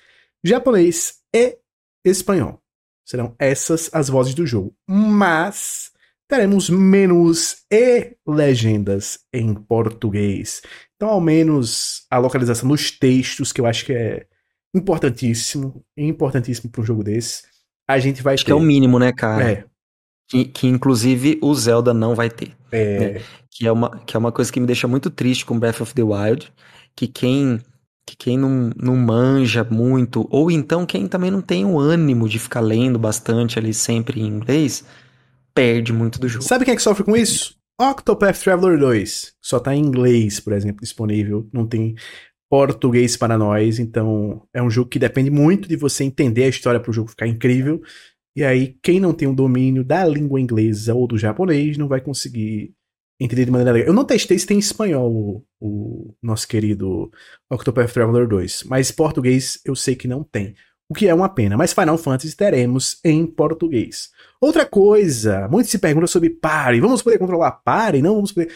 japonês e espanhol. Serão essas as vozes do jogo. Mas teremos menus e legendas em português. Então, ao menos a localização dos textos, que eu acho que é importantíssimo, importantíssimo para um jogo desse, a gente vai Acho ter. que é o mínimo, né, cara? É, Que, que inclusive o Zelda não vai ter. é, Que é, uma, que é uma coisa que me deixa muito triste com Breath of the Wild. Que quem, que quem não, não manja muito, ou então quem também não tem o ânimo de ficar lendo bastante ali sempre em inglês, perde muito do jogo. Sabe quem é que sofre com isso? Octopath Traveler 2. Só tá em inglês, por exemplo, disponível. Não tem português para nós. Então, é um jogo que depende muito de você entender a história para o jogo ficar incrível. E aí, quem não tem o domínio da língua inglesa ou do japonês não vai conseguir entender de maneira legal. Eu não testei se tem em espanhol o, o nosso querido Octopath Traveler 2, mas português eu sei que não tem. O que é uma pena, mas Final Fantasy teremos em português. Outra coisa, muitos se perguntam sobre Party. Vamos poder controlar Party? Não vamos poder.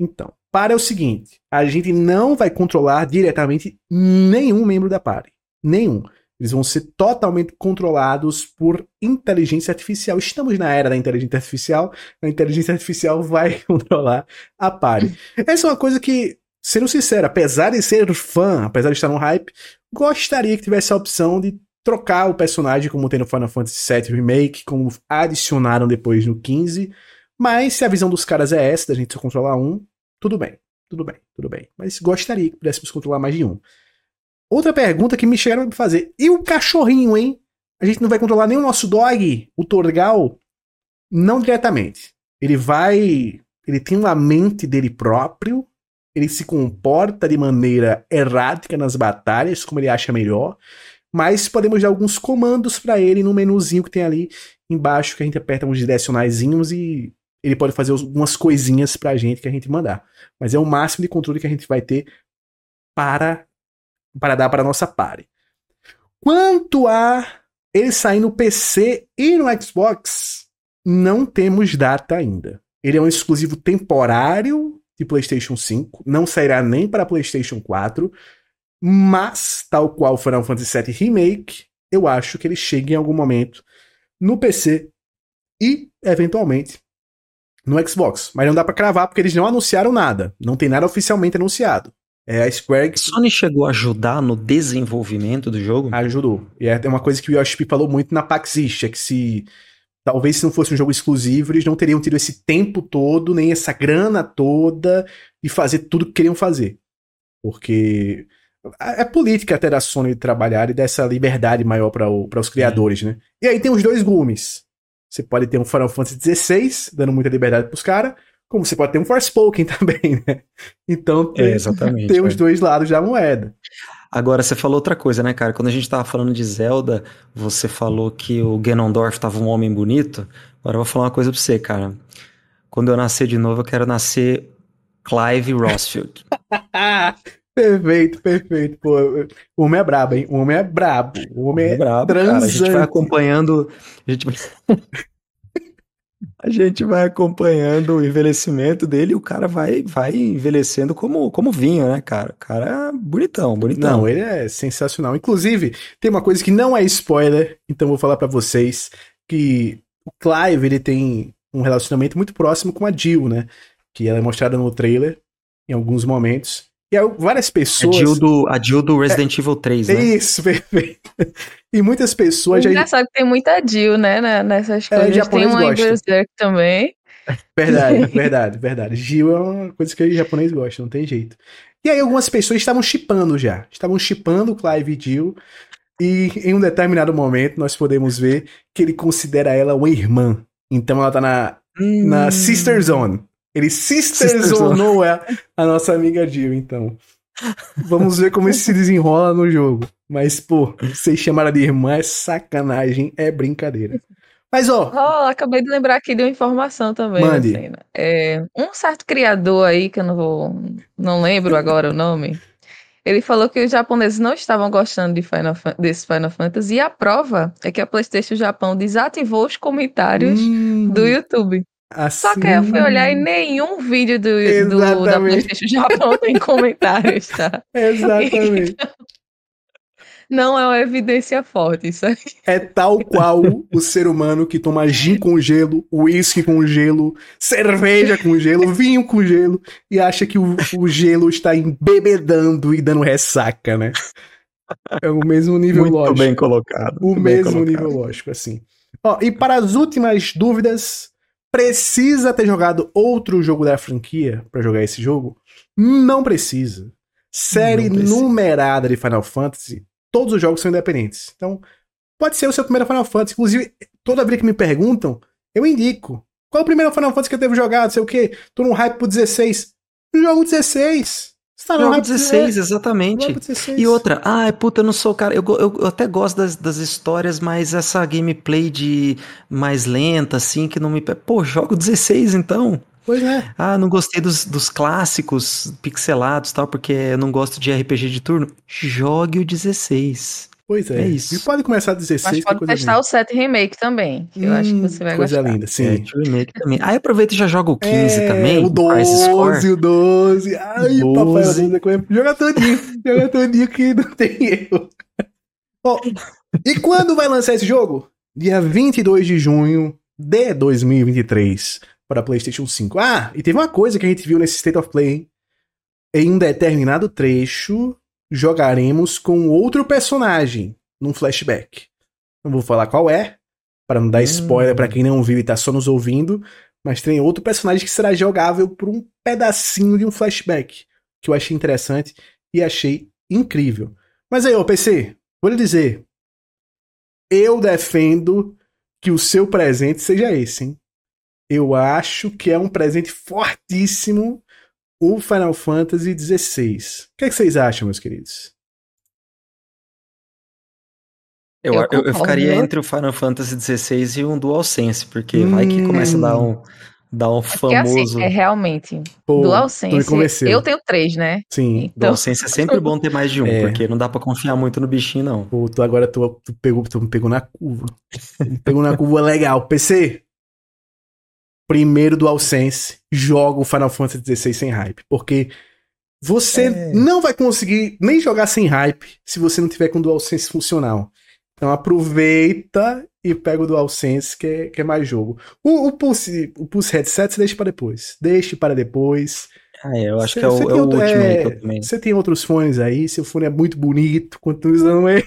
Então, Party é o seguinte: a gente não vai controlar diretamente nenhum membro da Party. Nenhum. Eles vão ser totalmente controlados por inteligência artificial. Estamos na era da inteligência artificial. A inteligência artificial vai (laughs) controlar a party. Essa é uma coisa que, sendo sincero, apesar de ser fã, apesar de estar no hype, gostaria que tivesse a opção de trocar o personagem como tem no Final Fantasy VII Remake, como adicionaram depois no 15. Mas se a visão dos caras é essa, da gente só controlar um, tudo bem. Tudo bem, tudo bem. Mas gostaria que pudéssemos controlar mais de um. Outra pergunta que me chegaram a fazer. E o cachorrinho, hein? A gente não vai controlar nem o nosso dog, o Torgal? Não diretamente. Ele vai. Ele tem uma mente dele próprio. Ele se comporta de maneira errática nas batalhas, como ele acha melhor. Mas podemos dar alguns comandos para ele no menuzinho que tem ali embaixo, que a gente aperta uns direcionaizinhos e ele pode fazer algumas coisinhas pra gente que a gente mandar. Mas é o máximo de controle que a gente vai ter para para dar para nossa party. Quanto a ele sair no PC e no Xbox, não temos data ainda. Ele é um exclusivo temporário de PlayStation 5, não sairá nem para PlayStation 4, mas, tal qual Final Fantasy VII Remake, eu acho que ele chega em algum momento no PC e, eventualmente, no Xbox. Mas não dá para cravar porque eles não anunciaram nada. Não tem nada oficialmente anunciado. É a Square. Que... Sony chegou a ajudar no desenvolvimento do jogo? Ajudou. E é uma coisa que o Yoshi falou muito na PAX East, é que se. Talvez se não fosse um jogo exclusivo, eles não teriam tido esse tempo todo, nem essa grana toda, e fazer tudo que queriam fazer. Porque é política até da Sony trabalhar e dessa liberdade maior para os criadores, é. né? E aí tem os dois gumes. Você pode ter um Final Fantasy XVI, dando muita liberdade pros caras, como você pode ter um Forspoken (laughs) também, né? Então tem, é, tem os é. dois lados da moeda. Agora, você falou outra coisa, né, cara? Quando a gente tava falando de Zelda, você falou que o Ganondorf tava um homem bonito. Agora eu vou falar uma coisa pra você, cara. Quando eu nascer de novo, eu quero nascer Clive Rossfield. (laughs) perfeito, perfeito. Pô, o homem é brabo, hein? O homem é brabo. O homem é, é brabo, transante. Cara. A gente vai acompanhando... A gente... (laughs) a gente vai acompanhando o envelhecimento dele e o cara vai, vai envelhecendo como, como vinho, né, cara? O cara é bonitão, bonitão. Não, ele é sensacional. Inclusive, tem uma coisa que não é spoiler, então vou falar para vocês que o Clive, ele tem um relacionamento muito próximo com a Jill, né? Que ela é mostrada no trailer em alguns momentos. E aí, várias pessoas. A Jill do, a Jill do Resident é, Evil 3, né? Isso, (laughs) perfeito. E muitas pessoas. É engraçado já... que tem muita Jill, né? Nessas coisas. É, tem uma gosta. Berserk também. Verdade, (laughs) verdade, verdade. Jill é uma coisa que os japoneses gostam, não tem jeito. E aí, algumas pessoas estavam chipando já. Estavam chipando Clive e Jill. E em um determinado momento, nós podemos ver que ele considera ela uma irmã. Então ela tá na, hum. na Sister Zone. Ele sisterzonou a, a nossa amiga Jill, então. Vamos ver como isso se desenrola no jogo. Mas, pô, vocês chamaram de irmã é sacanagem, é brincadeira. Mas, ó. Oh, acabei de lembrar aqui de uma informação também. Mande. Assim, né? é, um certo criador aí, que eu não vou. Não lembro agora o nome. Ele falou que os japoneses não estavam gostando de Final, desse Final Fantasy. E a prova é que a PlayStation Japão desativou os comentários hum. do YouTube. Assim... Só que eu fui olhar e nenhum vídeo do, do da PlayStation Japão tem (laughs) comentários, tá? Exatamente. (laughs) não é uma evidência forte isso aí. É tal qual o ser humano que toma gin com gelo, uísque com gelo, cerveja com gelo, vinho com gelo e acha que o, o gelo está embebedando e dando ressaca, né? É o mesmo nível Muito lógico. bem colocado. O mesmo colocado. nível lógico, assim. Ó, e para as últimas dúvidas, Precisa ter jogado outro jogo da franquia para jogar esse jogo? Não precisa. Série Não precisa. numerada de Final Fantasy, todos os jogos são independentes. Então, pode ser o seu primeiro Final Fantasy. Inclusive, toda vez que me perguntam, eu indico. Qual é o primeiro Final Fantasy que eu devo jogar? Sei o quê? Tô num hype pro 16. Jogo 16. Você tá Jogo 16, é. exatamente. 16. E outra, ah, puta, eu não sou cara. Eu, eu, eu, até gosto das, das histórias, mas essa gameplay de mais lenta, assim, que não me. Pô, jogo 16 então. Pois é. Ah, não gostei dos, dos clássicos pixelados tal, porque eu não gosto de RPG de turno. Jogue o 16. Pois é. É isso. E pode começar a 16, Mas pode coisa testar linda. o 7 Remake também. que eu acho que você vai coisa gostar. linda, sim. É, de remake também. Aí aproveita e já joga o 15 É, também. O Crisis 12, Core. o 12. Ai, o papai 12. Joga joga todinho. joga todinho que não tem erro. Ó, e quando vai lançar esse jogo? Dia 22 de junho de 2023 para PlayStation 5. Ah, e teve uma coisa que a gente viu nesse State of Play. hein? Em um determinado trecho, jogaremos com outro personagem num flashback. Não vou falar qual é, para não dar Hum. spoiler para quem não viu e tá só nos ouvindo, mas tem outro personagem que será jogável por um pedacinho de um flashback, que eu achei interessante e achei incrível. Mas aí, ô PC, vou lhe dizer, eu defendo que o seu presente seja esse, hein? Eu acho que é um presente fortíssimo o Final Fantasy XVI. O que, é que vocês acham, meus queridos? Eu, Eu eu, ficaria entre o Final Fantasy XVI e um DualSense, porque vai que começa a dar um, dar um Porque assim, famoso. é realmente. Pô, tu me DualSense. Eu tenho três, né? Sim. Então, DualSense é sempre bom ter mais de um, (laughs) É. porque não dá pra confiar muito no bichinho, não. Pô, tu agora tu, tu pegou, tu me pegou na curva. (laughs) Pegou na curva legal. PC, primeiro DualSense, joga o Final Fantasy XVI sem hype. Porque você É. não vai conseguir nem jogar sem hype se você não tiver com o DualSense funcional. Então aproveita e pega o DualSense, que é, que é mais jogo. O, o, Pulse, o Pulse Headset você deixa para depois. Deixe para depois. Ah, é, eu acho Cê- que é o, é o outro- último aí é, que eu também. Você tem outros fones aí, seu fone é muito bonito, continua usando ele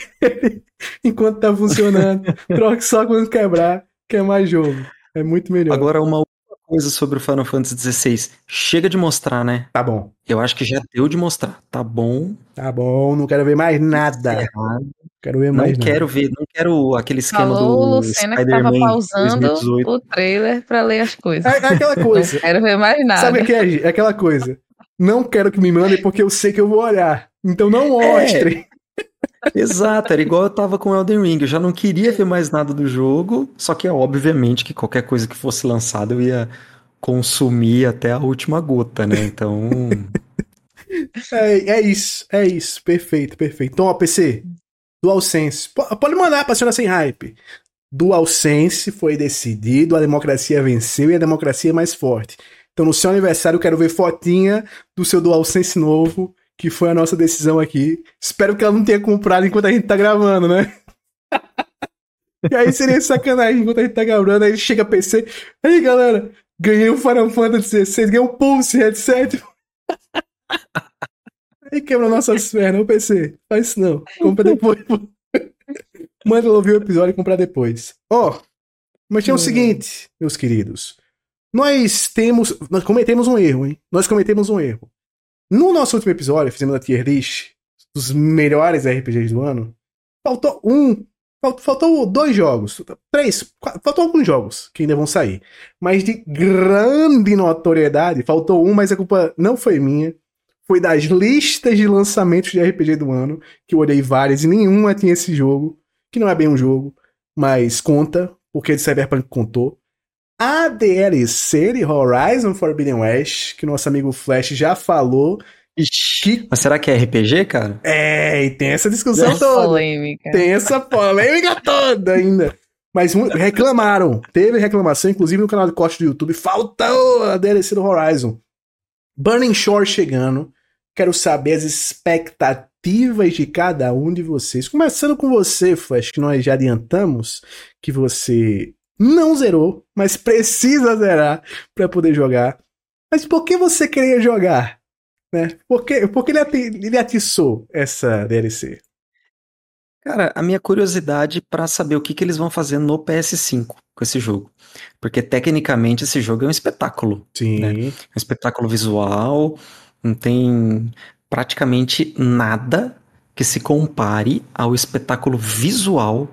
enquanto tá funcionando. (laughs) Troque só quando quebrar, que é mais jogo. É muito melhor. Agora, uma outra coisa sobre o Final Fantasy XVI. Chega de mostrar, né? Tá bom. Eu acho que já deu de mostrar. Tá bom. Tá bom, não quero ver mais nada. Quero ver Não mais quero ver, não quero aquele esquema Falou o do Lucena que tava pausando 2018. o trailer pra ler as coisas. nada. É, é aquela coisa. Não quero ver mais nada. Sabe o que é? É aquela coisa. Não quero que me mandem porque eu sei que eu vou olhar. Então não mostre. Exato, era igual eu tava com Elden Ring. Eu já não queria ver mais nada do jogo, só que é obviamente que qualquer coisa que fosse lançada eu ia consumir até a última gota, né? Então, É, é isso, é isso. Perfeito, perfeito. Então, ó, PC, DualSense. Po- Pode mandar pra senhora sem hype. DualSense foi decidido, a democracia venceu e a democracia é mais forte. Então, no seu aniversário, eu quero ver fotinha do seu DualSense novo, que foi a nossa decisão aqui. Espero que ela não tenha comprado enquanto a gente tá gravando, né? (laughs) e aí seria sacanagem enquanto a gente tá gravando, aí chega PC. Aí, galera, ganhei o Final Fantasy XVI, ganhei um Pulse headset. (laughs) Aí quebra nossas pernas, ô PC. Faz isso não. Compra depois. (laughs) Manda ela ouvir o episódio e comprar depois. Ó, mas tem o seguinte, meus queridos. Nós temos. Nós cometemos um erro, hein? Nós cometemos um erro. No nosso último episódio, fizemos a tier list dos melhores RPGs do ano. Faltou um. fal- Faltou dois jogos. Três. quatro, faltou alguns jogos que ainda vão sair. Mas de grande notoriedade, faltou um, mas a culpa não foi minha foi das listas de lançamentos de RPG do ano, que eu olhei várias e nenhuma tinha esse jogo, que não é bem um jogo, mas conta, porque de Cyberpunk contou. A DLC de Horizon Forbidden West, que nosso amigo Flash já falou, Ixi, que mas será que é RPG, cara? é, e tem essa discussão toda. Polêmica. Tem essa polêmica toda ainda. Mas reclamaram. Teve reclamação, inclusive no canal de corte do YouTube. Faltou a DLC do Horizon. Burning Shore chegando. Quero saber as expectativas de cada um de vocês. Começando com você, Flash, que nós já adiantamos que você não zerou, mas precisa zerar para poder jogar. Mas por que você queria jogar? Né? Por que, por que ele, ati- ele atiçou essa DLC? Cara, a minha curiosidade pra saber o que que eles vão fazer no PS5 com esse jogo. Porque tecnicamente esse jogo é um espetáculo. Sim. Né? um espetáculo visual, não tem praticamente nada que se compare ao espetáculo visual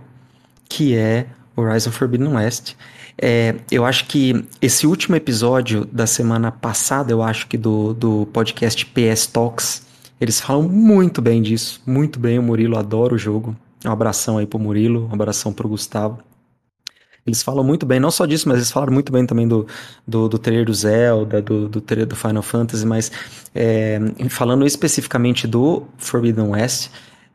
que é Horizon Forbidden West. É, eu acho que esse último episódio da semana passada, eu acho que do, do podcast PS Talks, eles falam muito bem disso, muito bem. O Murilo adora o jogo. Um abração aí pro Murilo, um abração pro Gustavo. Eles falam muito bem, não só disso, mas eles falaram muito bem também do, do, do trailer do Zelda, do, do trailer do Final Fantasy, mas é, falando especificamente do Forbidden West,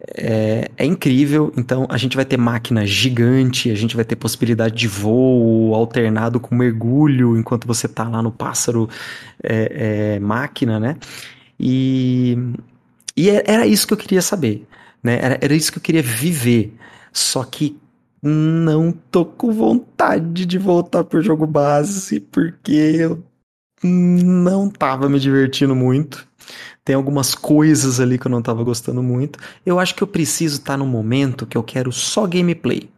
é, é, incrível. Então, a gente vai ter máquina gigante, a gente vai ter possibilidade de voo alternado com mergulho enquanto você tá lá no pássaro é, é, máquina, né? E, e é, era isso que eu queria saber, né? Era, era isso que eu queria viver. Só que não tô com vontade de voltar pro jogo base, porque eu não tava me divertindo muito. Tem algumas coisas ali que eu não tava gostando muito. Eu acho que eu preciso estar tá no momento que eu quero só gameplay.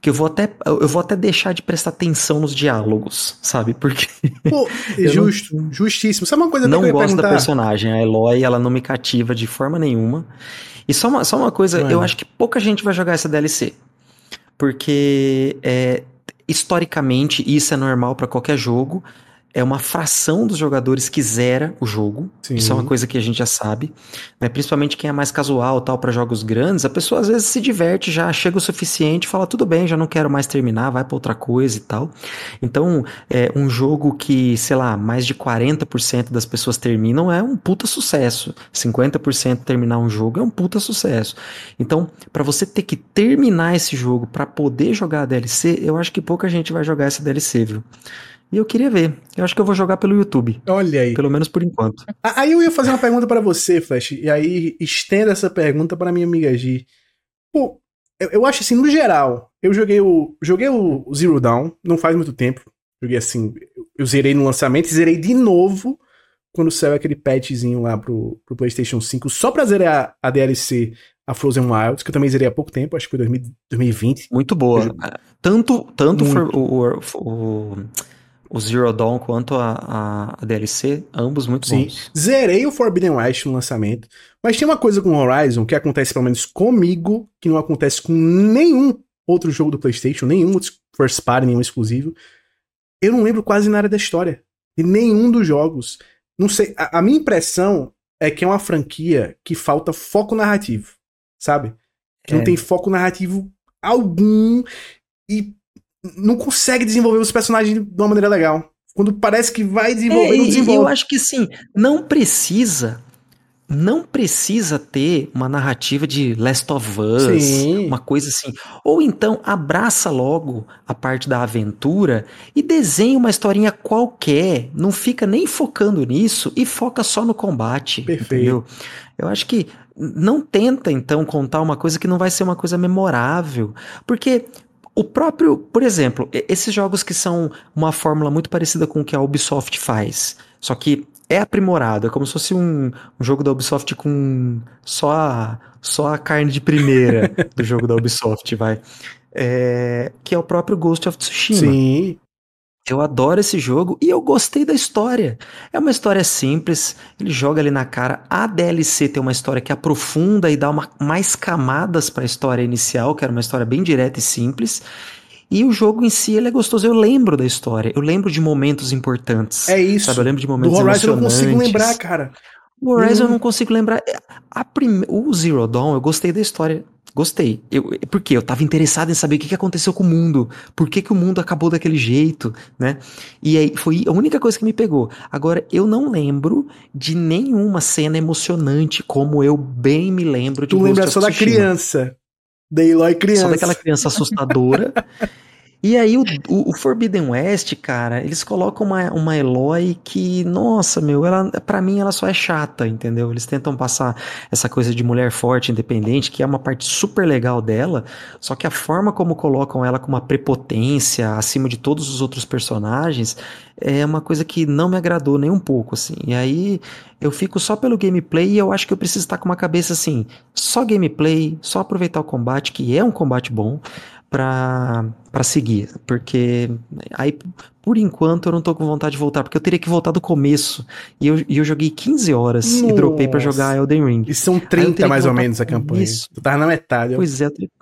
Que eu vou até eu vou até deixar de prestar atenção nos diálogos, sabe? Porque (laughs) Pô, justo, não, justíssimo. Sabe uma coisa não que eu gosto perguntar? da personagem, a Eloy, ela não me cativa de forma nenhuma. E só uma, só uma coisa, eu acho que pouca gente vai jogar essa DLC. Porque é, historicamente isso é normal para qualquer jogo é uma fração dos jogadores que zera o jogo. Sim. Isso é uma coisa que a gente já sabe. Né? Principalmente quem é mais casual tal para jogos grandes, a pessoa às vezes se diverte já, chega o suficiente, fala tudo bem, já não quero mais terminar, vai para outra coisa e tal. Então, é um jogo que, sei lá, mais de 40% das pessoas terminam é um puta sucesso. 50% terminar um jogo é um puta sucesso. Então, para você ter que terminar esse jogo para poder jogar a DLC, eu acho que pouca gente vai jogar essa DLC, viu? E eu queria ver. Eu acho que eu vou jogar pelo YouTube. Olha aí. Pelo menos por enquanto. Aí eu ia fazer uma pergunta para você, Flash. E aí estenda essa pergunta para minha amiga Gi. Pô, eu, eu, acho assim, no geral, eu joguei o. Joguei o Zero Dawn, não faz muito tempo. Joguei assim. Eu zerei no lançamento e zerei de novo quando saiu aquele patchzinho lá pro, pro PlayStation 5, só pra zerar a, a DLC a Frozen Wilds, que eu também zerei há pouco tempo, acho que foi 2020. Muito boa. Tanto, tanto Muito. o, o, o, o Zero Dawn quanto a, a, a DLC, ambos muito Sim. bons. Zerei o Forbidden West no lançamento, mas tem uma coisa com Horizon que acontece pelo menos comigo, que não acontece com nenhum outro jogo do PlayStation, nenhum first party, nenhum exclusivo. Eu não lembro quase nada da história de nenhum dos jogos. Não sei, a, a minha impressão é que é uma franquia que falta foco narrativo, sabe? Que é. não tem foco narrativo algum e não consegue desenvolver os personagens de uma maneira legal. Quando parece que vai desenvolver, é, não desenvolve. Eu acho que sim, não precisa não precisa ter uma narrativa de Last of Us, Sim. uma coisa assim. Ou então abraça logo a parte da aventura e desenha uma historinha qualquer. Não fica nem focando nisso e foca só no combate. Perfeito. Entendeu? Eu acho que não tenta então contar uma coisa que não vai ser uma coisa memorável. Porque o próprio, por exemplo, esses jogos que são uma fórmula muito parecida com o que a Ubisoft faz, só que é aprimorado, é como se fosse um, um jogo da Ubisoft com só a, só a carne de primeira (laughs) do jogo da Ubisoft, vai. É, que é o próprio Ghost of Tsushima. Sim. Eu adoro esse jogo e eu gostei da história. É uma história simples, ele joga ali na cara. A DLC tem uma história que aprofunda e dá uma, mais camadas para a história inicial, que era uma história bem direta e simples. E o jogo em si ele é gostoso. Eu lembro da história, eu lembro de momentos importantes. É isso. Sabe? Eu lembro de momentos Do Horizon eu não consigo lembrar, cara. O Horizon hum. eu não consigo lembrar. A prime... O Zero Dawn, eu gostei da história Gostei. Eu, porque eu tava interessado em saber o que, que aconteceu com o mundo. Por que, que o mundo acabou daquele jeito, né? E aí foi a única coisa que me pegou. Agora, eu não lembro de nenhuma cena emocionante como eu bem me lembro de Tu lembra só da criança. Da Eloy criança. Só daquela criança assustadora. (laughs) E aí, o, o, Forbidden West, cara, eles colocam uma, uma Eloy que, nossa, meu, ela, pra mim ela só é chata, entendeu? Eles tentam passar essa coisa de mulher forte, independente, que é uma parte super legal dela, só que a forma como colocam ela com uma prepotência acima de todos os outros personagens é uma coisa que não me agradou nem um pouco, assim. E aí eu fico só pelo gameplay e eu acho que eu preciso estar com uma cabeça assim, só gameplay, só aproveitar o combate, que é um combate bom, para seguir, porque aí por enquanto eu não tô com vontade de voltar, porque eu teria que voltar do começo. E eu, e eu joguei 15 horas Nossa. e dropei para jogar Elden Ring. E são 30 mais ou menos a campanha. Isso. Tu tava na metade. Pois é, eu teria que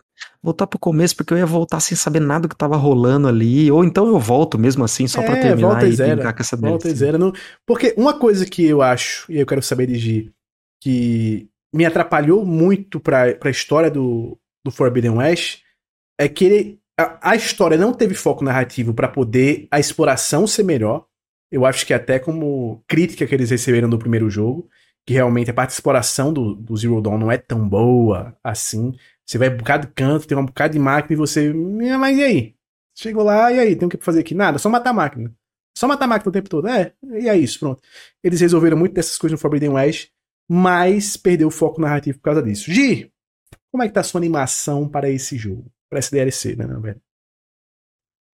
voltar pro começo, porque eu ia voltar sem saber nada do que tava rolando ali, ou então eu volto mesmo assim, só é, pra terminar e, zero, brincar com essa Volta e zero. Não... Porque uma coisa que eu acho, e eu quero saber de Gi, que me atrapalhou muito pra, pra história do, do Forbidden West, é que ele, a, a história não teve foco narrativo para poder a exploração ser melhor. Eu acho que até como crítica que eles receberam do primeiro jogo, que realmente a parte de exploração do, do Zero Dawn não é tão boa assim. Você vai um bocado de canto, tem um bocado de máquina e você. Mas e aí? Chegou lá, e aí? Tem o que fazer aqui? Nada, só matar a máquina. Só matar a máquina o tempo todo. É, e é isso, pronto. Eles resolveram muito dessas coisas no Forbidden West, mas perdeu o foco narrativo por causa disso. Gi, como é que tá a sua animação para esse jogo? Para esse DLC, né, velho?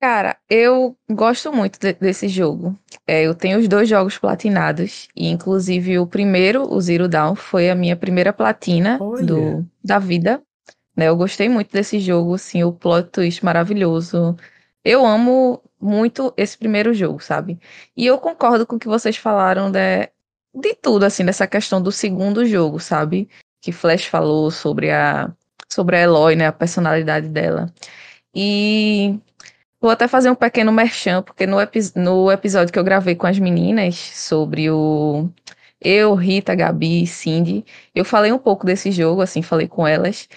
Cara, eu gosto muito de, desse jogo. É, eu tenho os dois jogos platinados, e inclusive o primeiro, o Zero Dawn, foi a minha primeira platina do, da vida. Né, eu gostei muito desse jogo, assim, o plot twist maravilhoso. Eu amo muito esse primeiro jogo, sabe? E eu concordo com o que vocês falaram de, de tudo, assim, dessa questão do segundo jogo, sabe? Que Flash falou sobre a, sobre a Eloy, né? A personalidade dela. E vou até fazer um pequeno merchan, porque no, epi no episódio que eu gravei com as meninas sobre o. Eu, Rita, Gabi e Cindy, eu falei um pouco desse jogo, assim, falei com elas,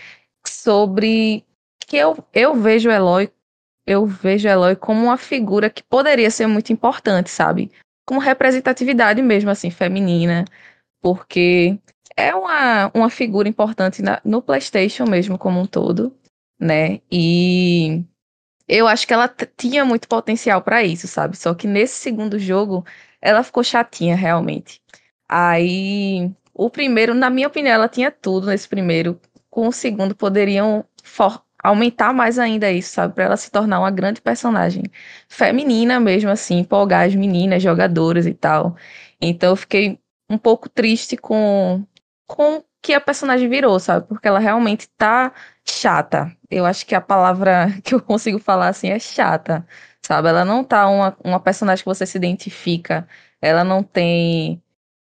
sobre que eu, eu vejo Eloy eu vejo Eloy como uma figura que poderia ser muito importante, sabe? Como representatividade mesmo, assim, feminina, porque é uma, uma figura importante na, no PlayStation mesmo, como um todo, né? E eu acho que ela tinha muito potencial para isso, sabe? Só que nesse segundo jogo, ela ficou chatinha, realmente. Aí, o primeiro, na minha opinião, ela tinha tudo nesse primeiro. Com o segundo, poderiam aumentar mais ainda isso, sabe? Para ela se tornar uma grande personagem feminina mesmo, assim, empolgar as meninas, jogadoras e tal. Então eu fiquei um pouco triste com com que a personagem virou, sabe? Porque ela realmente tá chata. Eu acho que a palavra (laughs) que eu consigo falar assim é chata, sabe? Ela não tá uma, uma personagem que você se identifica. Ela não tem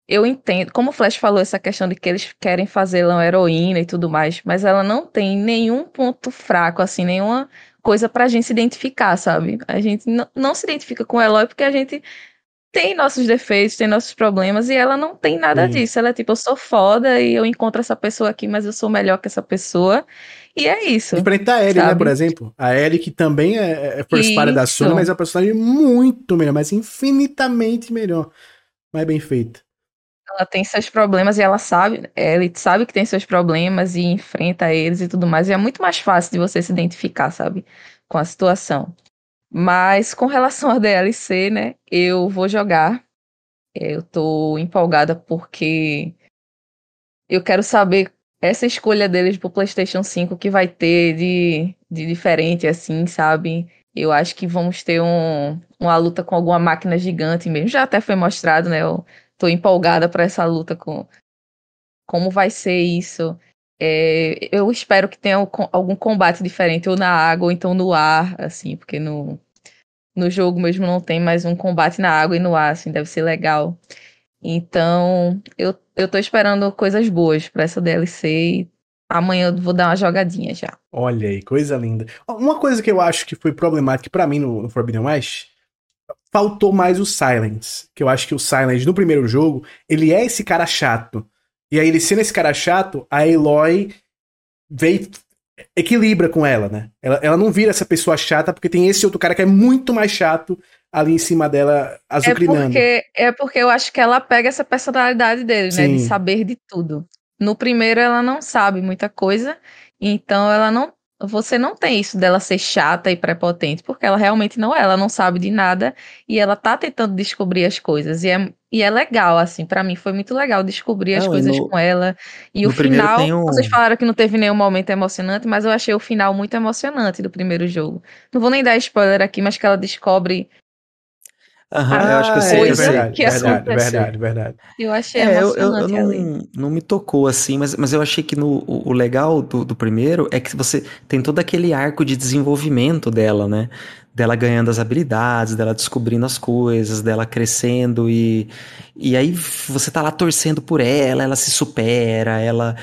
eu entendo, como o Flash falou, essa questão de que eles querem fazê-la uma heroína e tudo mais, mas ela não tem nenhum ponto fraco, assim, nenhuma coisa pra gente se identificar, sabe? A gente não, não se identifica com o Eloy porque a gente tem nossos defeitos, tem nossos problemas, e ela não tem nada Sim. disso. Ela é tipo, eu sou foda e eu encontro essa pessoa aqui, mas eu sou melhor que essa pessoa. E é isso. Enfrentar a Ellie, né, por exemplo? A Ellie, que também é, é first party da Sony, mas é uma personagem muito melhor, mas infinitamente melhor. Mais bem feita ela tem seus problemas e ela sabe, ela sabe que tem seus problemas e enfrenta eles e tudo mais. E é muito mais fácil de você se identificar, sabe, com a situação. Mas com relação à DLC, né, eu vou jogar. Eu tô empolgada porque eu quero saber essa escolha deles pro PlayStation 5 que vai ter de, de diferente, assim, sabe? Eu acho que vamos ter um, uma luta com alguma máquina gigante mesmo. Já até foi mostrado, né? O, tô empolgada para essa luta com como vai ser isso. É, eu espero que tenha algum combate diferente, ou na água, ou então no ar, assim, porque no, no jogo mesmo não tem mais um combate na água e no ar, assim, deve ser legal. Então, eu, eu tô esperando coisas boas para essa DLC e amanhã eu vou dar uma jogadinha já. Olha aí, coisa linda. Uma coisa que eu acho que foi problemática para mim no, no Forbidden West faltou mais o Silence. Que eu acho que o Silence, no primeiro jogo, ele é esse cara chato. E aí, ele sendo esse cara chato, a Eloy veio. equilibra com ela, né? Ela, ela não vira essa pessoa chata porque tem esse outro cara que é muito mais chato ali em cima dela, azucrinando. É porque, é porque eu acho que ela pega essa personalidade dele, Sim. né? De saber de tudo. No primeiro, ela não sabe muita coisa, então ela não você não tem isso dela ser chata e prepotente, porque ela realmente não é, ela não sabe de nada e ela tá tentando descobrir as coisas. E é, e é legal, assim, para mim foi muito legal descobrir as coisas no, com ela. E o final, um... vocês falaram que não teve nenhum momento emocionante, mas eu achei o final muito emocionante do primeiro jogo. Não vou nem dar spoiler aqui, mas que ela descobre Aham, ah, eu acho que eu sei. É verdade, que verdade, verdade, verdade. Eu achei é, eu, eu, eu não, não, me tocou assim, mas, mas eu achei que no, o, o legal do, do, primeiro é que você tem todo aquele arco de desenvolvimento dela, né? Dela ganhando as habilidades, dela descobrindo as coisas, dela crescendo e, e aí você tá lá torcendo por ela, ela se supera, ela,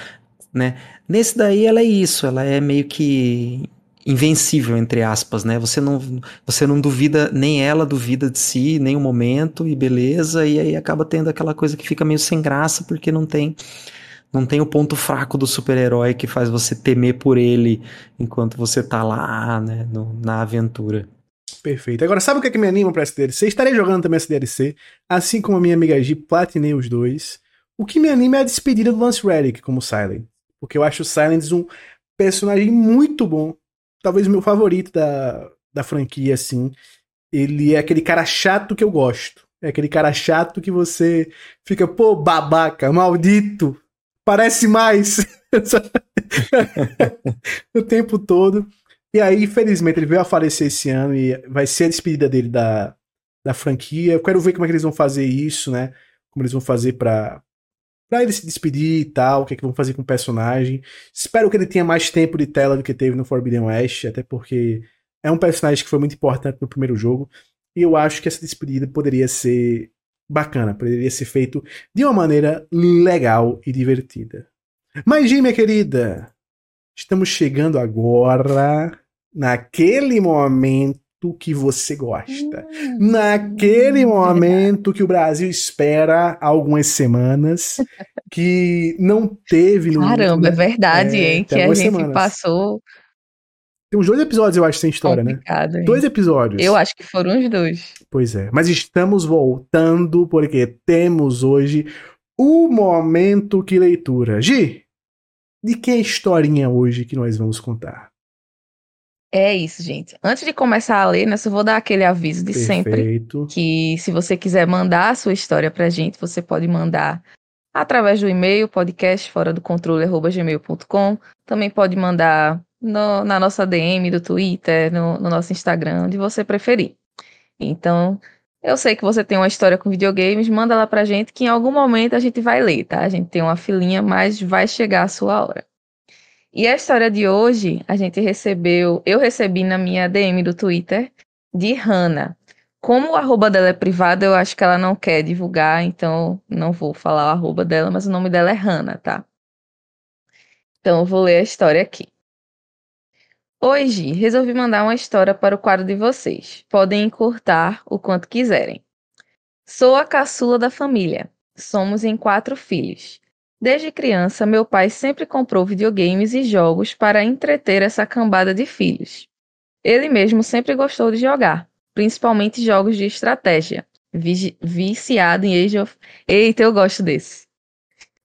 né? Nesse daí ela é isso, ela é meio que invencível entre aspas, né? Você não você não duvida nem ela duvida de si, nem o momento e beleza, e aí acaba tendo aquela coisa que fica meio sem graça porque não tem Não tem o ponto fraco do super-herói que faz você temer por ele enquanto você tá lá, né, no, na aventura. Perfeito. Agora, sabe o que, é que me anima pra essa DLC? Estarei jogando também essa DLC, assim como a minha amiga G, platinei os dois. O que me anima é a despedida do Lance Reddick como Silent. Porque eu acho o Silent um personagem muito bom. Talvez o meu favorito da, da franquia, assim. Ele é aquele cara chato que eu gosto. É aquele cara chato que você fica, pô, babaca, maldito, parece mais. (laughs) o tempo todo. E aí, infelizmente, ele veio a falecer esse ano e vai ser a despedida dele da, da franquia. Eu quero ver como é que eles vão fazer isso, né? Como eles vão fazer pra, pra ele se despedir e tal, o que é que vão fazer com o personagem. Espero que ele tenha mais tempo de tela do que teve no Forbidden West, até porque é um personagem que foi muito importante no primeiro jogo. E eu acho que essa despedida poderia ser bacana, poderia ser feito de uma maneira legal e divertida. Mas, Jim, minha querida, estamos chegando agora naquele momento que você gosta. Hum, naquele momento que o Brasil espera algumas semanas, (laughs) que não teve no. Caramba, é verdade, é, hein? Que a gente semanas. passou. Tem uns dois episódios, eu acho, sem história, né? Complicado, né? Hein? Dois episódios. Eu acho que foram os dois. Pois é. Mas estamos voltando porque temos hoje o momento que leitura. Gi, de que historinha hoje que nós vamos contar? É isso, gente. Antes de começar a ler, né, só vou dar aquele aviso de Perfeito. sempre. Que se você quiser mandar a sua história pra gente, você pode mandar através do e-mail, podcast fora do. Também pode mandar no, na nossa DM do Twitter, no, no nosso Instagram, onde você preferir. Então, eu sei que você tem uma história com videogames, manda lá pra gente que em algum momento a gente vai ler, tá? A gente tem uma filinha, mas vai chegar a sua hora. E a história de hoje, a gente recebeu, eu recebi na minha DM do Twitter de Hannah. Como o arroba dela é privado, eu acho que ela não quer divulgar, então não vou falar o arroba dela, mas o nome dela é Hannah, tá? Então eu vou ler a história aqui. Hoje, resolvi mandar uma história para o quadro de vocês. Podem encurtar o quanto quiserem. Sou a caçula da família. Somos em quatro filhos. Desde criança, meu pai sempre comprou videogames e jogos para entreter essa cambada de filhos. Ele mesmo sempre gostou de jogar, principalmente jogos de estratégia. Viciado em Age of. Eita, eu gosto desse.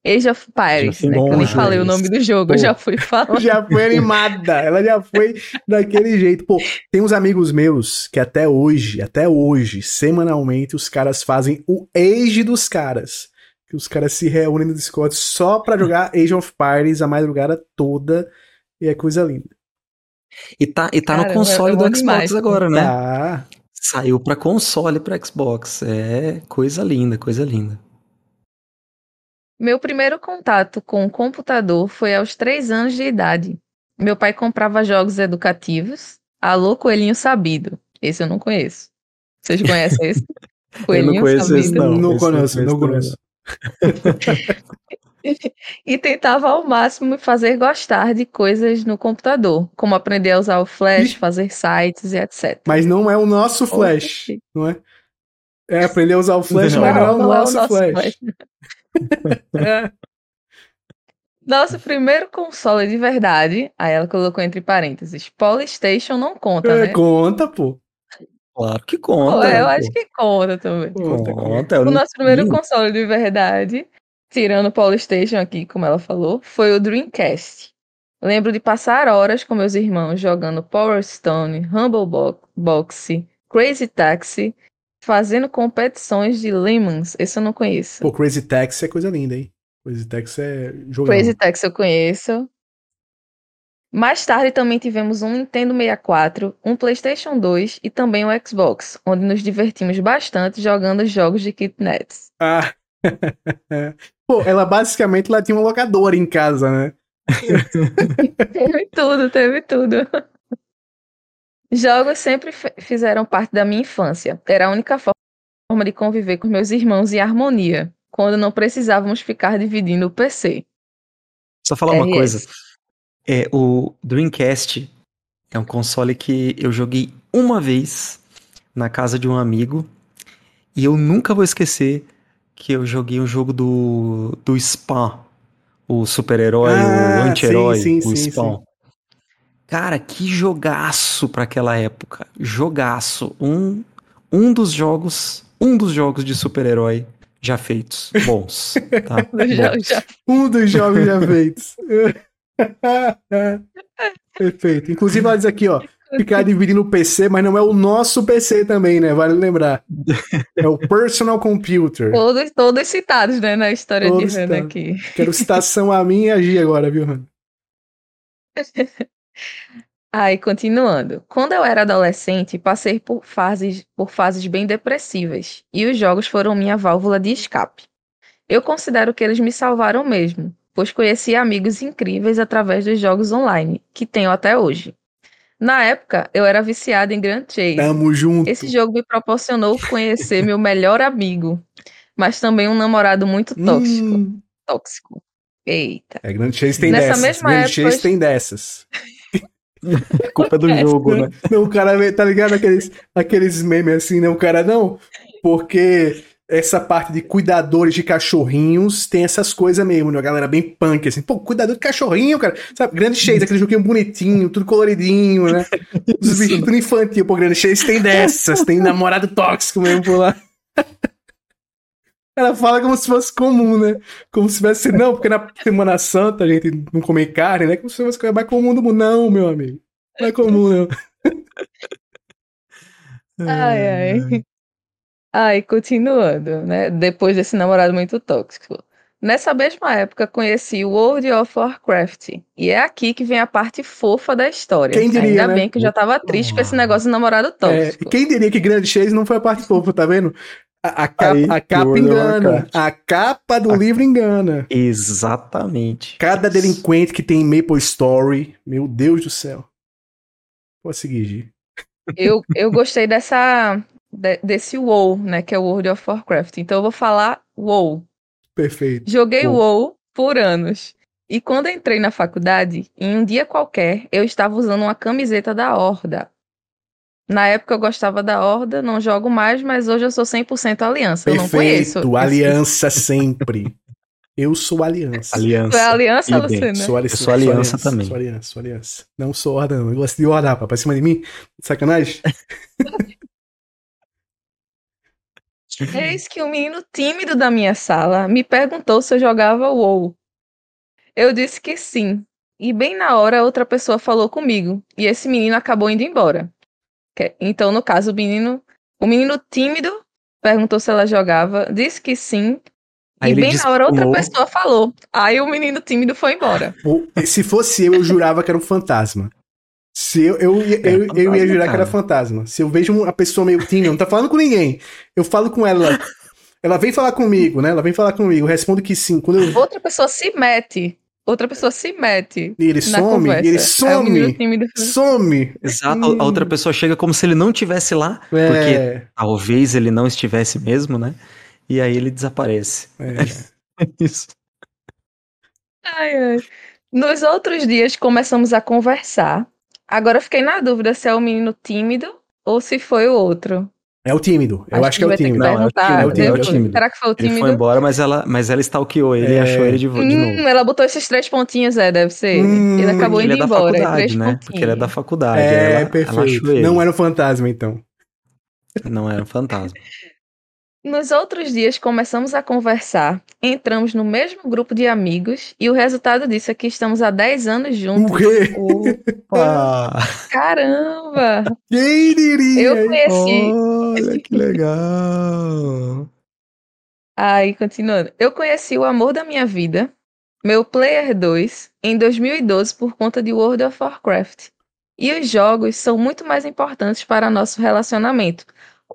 Age of Pirates, né? Que eu nem falei o nome do jogo, Pô, eu já fui (laughs) falando. Já foi animada, ela já foi daquele jeito. Pô, tem uns amigos meus que até hoje, até hoje, semanalmente, os caras fazem o Age dos caras. Que os caras se reúnem no Discord só pra jogar (laughs) Age of Pirates a madrugada toda. E é coisa linda. E tá, e tá no console do Xbox demais, agora, né? Tá. Saiu pra console pra Xbox. É coisa linda, coisa linda. Meu primeiro contato com o computador foi aos três anos de idade. Meu pai comprava jogos educativos. Alô, Coelhinho Sabido. Esse eu não conheço. Vocês conhecem esse? Coelhinho (laughs) eu não conheço Sabido? Esse, não. Não conheço, não conheço. (laughs) e tentava ao máximo me fazer gostar de coisas no computador, como aprender a usar o Flash, fazer sites e etc. Mas não é o nosso Flash, não é? É aprender a usar o Flash, não, mas não é o, não nosso, é o nosso Flash. flash. (laughs) É. Nosso primeiro console de verdade, aí ela colocou entre parênteses, Polystation não conta, é, né? Conta, pô. Claro que conta. Pô, eu pô. acho que conta também. Conta, conta. O nosso primeiro console de verdade, tirando o Polystation aqui, como ela falou, foi o Dreamcast. Lembro de passar horas com meus irmãos jogando Power Stone, Humble Box, Crazy Taxi fazendo competições de Lemons. Esse eu não conheço. Pô, Crazy Taxi é coisa linda, hein? Crazy Taxi é jogo. Crazy Taxi eu conheço. Mais tarde também tivemos um Nintendo 64, um PlayStation 2 e também um Xbox, onde nos divertimos bastante jogando jogos de kitnets. Ah. (laughs) Pô, ela basicamente lá tinha uma locadora em casa, né? teve tudo, teve tudo. Jogos sempre fizeram parte da minha infância. Era a única forma de conviver com meus irmãos em harmonia, quando não precisávamos ficar dividindo o PC. Só falar uma coisa. É, o Dreamcast é um console que eu joguei uma vez na casa de um amigo e eu nunca vou esquecer que eu joguei um jogo do, do Spawn, O super-herói, Ah, o anti-herói, sim, sim, o sim, Spawn. Cara, que jogaço pra aquela época. Jogaço. Um, um dos jogos, um dos jogos de super-herói já feitos. Bons. Tá? (laughs) Bons. Um dos jogos já feitos. (laughs) (laughs) Perfeito. Inclusive, ela diz aqui, ó. Ficar dividindo o PC, mas não é o nosso PC também, né? Vale lembrar. (laughs) É o personal computer. Todos, todos citados, né, na história Todos de Hannah citados. aqui. Quero citação a mim e a Gi agora, viu, Hannah? (laughs) Aí, continuando. Quando eu era adolescente, passei por fases, por fases bem depressivas, e os jogos foram minha válvula de escape. Eu considero que eles me salvaram mesmo, pois conheci amigos incríveis através dos jogos online, que tenho até hoje. Na época, eu era viciada em Grand Chase. Tamo junto. Esse jogo me proporcionou conhecer meu melhor amigo, mas também um namorado muito tóxico. Hum. Tóxico. Eita. É, Grand Chase tem Nessa dessas. mesma Grand época, Chase tem dessas. (laughs) Culpa do jogo, né? Não, o cara tá ligado? Aqueles, aqueles memes assim, né? O cara não. Porque essa parte de cuidadores de cachorrinhos tem essas coisas mesmo, né? A galera bem punk, assim. Pô, cuidador de cachorrinho, cara. Sabe? Grande Chase, aquele joguinho bonitinho, tudo coloridinho, né? (laughs) Os bichos tudo infantil. Pô, Grande Chase tem dessas. Tem namorado tóxico mesmo por lá. (laughs) Ela fala como se fosse comum, né? Como se tivesse. Não, porque na Semana Santa a gente não come carne, né? Como se fosse coisa mais comum do mundo. Não, meu amigo. Não é comum, não. Ai, ai. (laughs) Ai, continuando, né? Depois desse namorado muito tóxico. Nessa mesma época, conheci o World of Warcraft. E é aqui que vem a parte fofa da história. Quem diria, Ainda né? bem que eu já tava triste com esse negócio de namorado É, tóxico. quem diria que Grande Chase não foi a parte fofa, tá vendo? A, a capa, Aí, a capa engana. A capa do livro engana. Exatamente. Cada delinquente que tem Maple Story. Meu Deus do céu. Pode seguir, Gi. Eu, eu gostei dessa, de- desse WoW, né? Que é o World of Warcraft. Então eu vou falar WoW. Perfeito. Joguei Pô. WoW por anos. E quando entrei na faculdade, em um dia qualquer, eu estava usando uma camiseta da Horda. Na época eu gostava da Horda, não jogo mais, mas hoje eu sou 100% Aliança. Eu não conheço. Perfeito. Aliança sempre. Eu sou Aliança. Aliança. Tu é Aliança. Luciana? Sou, ali- Eu sou aliança também. Sou aliança, sou aliança. Não sou horda, não. Eu gosto de horda, rapaz. Pra cima de mim? Sacanagem? (laughs) Eis que um menino tímido da minha sala me perguntou se eu jogava WoW. Eu disse que sim. E bem na hora outra pessoa falou comigo. E esse menino acabou indo embora. Que- Então, no caso, o menino. O menino tímido perguntou se ela jogava, disse que sim. Aí e bem na hora outra pessoa falou. Aí o menino tímido foi embora. Se fosse eu, eu jurava que era um fantasma. Se eu, eu, ia- É, eu, eu ia jurar que era cara. fantasma. Se eu vejo uma pessoa meio tímida, não tá falando com ninguém. Eu falo com ela. Ela vem falar comigo, né? Ela vem falar comigo. Eu respondo que sim. Quando eu. Outra pessoa se mete. Outra pessoa se mete. E ele Na some, conversa. e ele menino some. tímido Some. Exato. A outra pessoa chega como se ele não tivesse lá, porque É, talvez ele não estivesse mesmo, né? E aí ele desaparece. é. (laughs) Isso. Ai, ai. Nos outros dias começamos a conversar. Agora eu fiquei na dúvida se é o menino tímido ou se foi o outro. É o tímido. Eu acho que é o tímido. Não, é o tímido, é o depois. tímido. Será que foi o Ele tímido? foi embora, mas ela, mas ela stalkeou ele e É. achou ele de, de Hum, novo. ela botou esses três pontinhos, é, deve ser. Hum, ele acabou Ele indo é da embora. e faculdade, três né? Porque ele é da faculdade. É, ela, ela perfeito. achou ele. Não era um fantasma, então. Não era um fantasma. Nos outros dias começamos a conversar, entramos no mesmo grupo de amigos e o resultado disso é que estamos há 10 anos juntos. O quê? Ah, (laughs) Caramba! Quem diria? Eu conheci. olha que legal. Aí, continuando. Eu conheci o amor da minha vida, meu Player 2, em 2012 por conta de World of Warcraft. E os jogos são muito mais importantes para nosso relacionamento.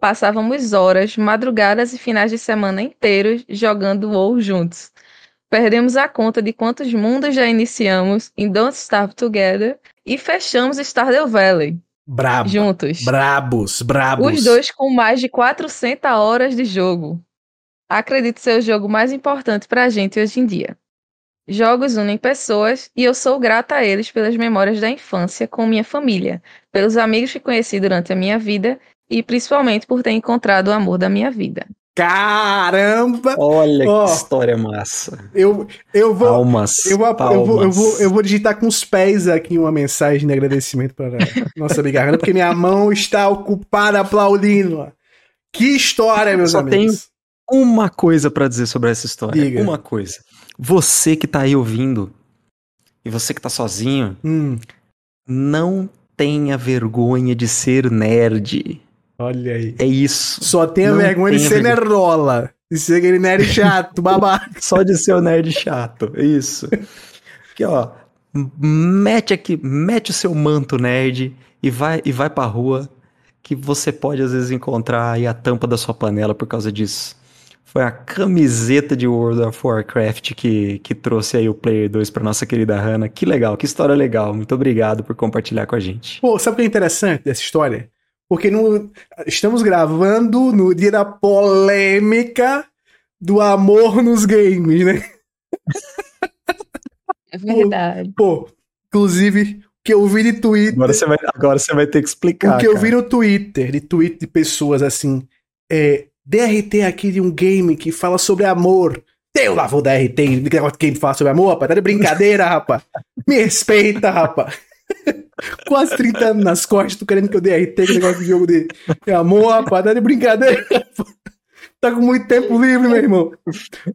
Passávamos horas, madrugadas e finais de semana inteiros jogando WoW juntos. Perdemos a conta de quantos mundos já iniciamos em Don't Starve Together e fechamos Stardew Valley Brabo. juntos. Brabos, brabos. Os dois com mais de 400 horas de jogo. Acredito ser o jogo mais importante pra gente hoje em dia. Jogos unem pessoas e eu sou grata a eles pelas memórias da infância com minha família, pelos amigos que conheci durante a minha vida e principalmente por ter encontrado o amor da minha vida. Caramba! Olha Ó. que história massa. Eu, eu vou. Palmas. Eu vou, eu, vou, eu, palmas. vou, eu vou digitar com os pés aqui uma mensagem de agradecimento para nossa amiga Hannah, porque minha mão está ocupada aplaudindo. Que história, meus Só amigos. Uma coisa pra dizer sobre essa história. Diga. Uma coisa. Você que tá aí ouvindo, e você que tá sozinho, Hum, não tenha vergonha de ser nerd. Olha aí. É isso. Só tenha Não vergonha de ser nerdola. De ser aquele nerd chato, (laughs) babaca. Só de ser o nerd chato. Isso. Aqui, ó. Mete aqui, mete o seu manto nerd e vai, e vai pra rua que você pode às vezes encontrar aí a tampa da sua panela por causa disso. Foi a camiseta de World of Warcraft que, que trouxe aí o Player 2 pra nossa querida Hannah. Que legal, que história legal. Muito obrigado por compartilhar com a gente. Pô, sabe o que é interessante dessa história? Porque no- estamos gravando no dia da polêmica do amor nos games, né? É verdade. Pô, inclusive, o que eu vi de Twitter. Agora você vai, agora você vai ter que explicar. o que eu cara. vi no Twitter, de tweet de pessoas assim, é DRT aqui de um game que fala sobre amor. Eu lá vou DRT, que negócio que fala sobre amor, rapaz. Tá de brincadeira, rapaz. Me respeita, rapaz. (laughs) Quase 30 anos nas costas, tu querendo que eu DRT que negócio de jogo de, amor, rapaz. Tá de brincadeira. Tá com muito tempo livre, meu irmão.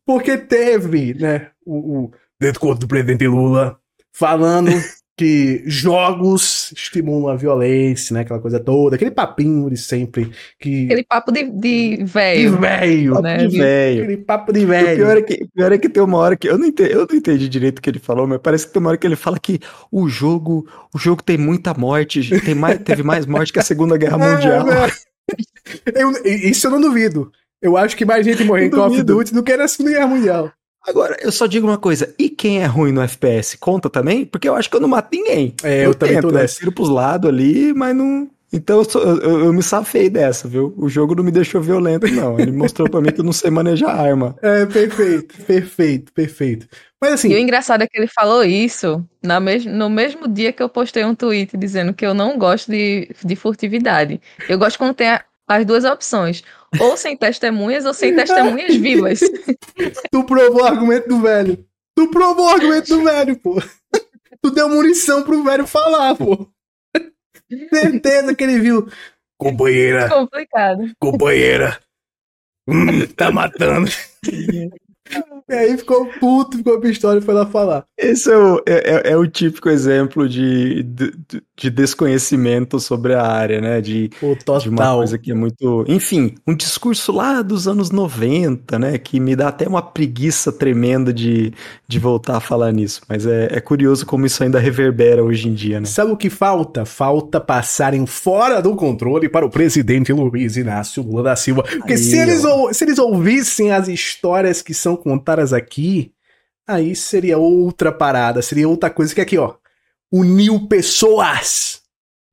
Porque teve, né, o, o dentro do presidente Lula falando que jogos estimulam a violência, né? Aquela coisa toda, aquele papinho de sempre. Que. Aquele papo de, de De velho. velho, Papo né? de velho. Aquele papo de O pior, velho. é que, pior é que tem uma hora que eu não, entendi, eu não entendi direito o que ele falou, mas parece que tem uma hora que ele fala que o jogo, o jogo tem muita morte, tem mais, teve mais morte que a Segunda Guerra (laughs) Mundial. É, é. Eu- isso eu não duvido. Eu acho que mais gente morreu em Call of. Duty do que na Segunda Guerra Mundial. Agora, eu só digo uma coisa, e quem é ruim no FPS? Conta também? Porque eu acho que eu não mato ninguém. É, eu também tô né? Tiro pros lados ali, mas não... Então eu, sou- eu- eu- eu me safei dessa, viu? O jogo não me deixou violento, não. Ele mostrou pra mim que eu não sei manejar arma. (laughs) É, perfeito, perfeito, perfeito. Mas assim, E o engraçado é que ele falou isso na mes no mesmo dia que eu postei um tweet dizendo que eu não gosto de, de furtividade. Eu gosto quando tem a- as duas opções. Ou sem testemunhas ou sem testemunhas (laughs) vivas. tu provou o argumento do velho. Tu provou o argumento do velho, pô. Tu deu munição pro velho falar, pô. Certeza que ele viu. Companheira, Complicado. companheira. Hum, tá matando. (laughs) E aí ficou puto, ficou pistola e foi lá falar. Esse é o, é, é- é o típico exemplo de, de, de desconhecimento sobre a área, né? De, de uma coisa que é muito. Enfim, um discurso lá dos anos 90, né? Que me dá até uma preguiça tremenda de, de voltar a falar nisso. Mas é, é curioso como isso ainda reverbera hoje em dia, né? Sabe o que falta? Falta passarem fora do controle para o presidente Luiz Inácio Lula da Silva. Porque Aí, se, eles, ó. se eles ouvissem as histórias que são contadas aqui, aí seria outra parada, seria outra coisa que aqui, ó. Uniu pessoas.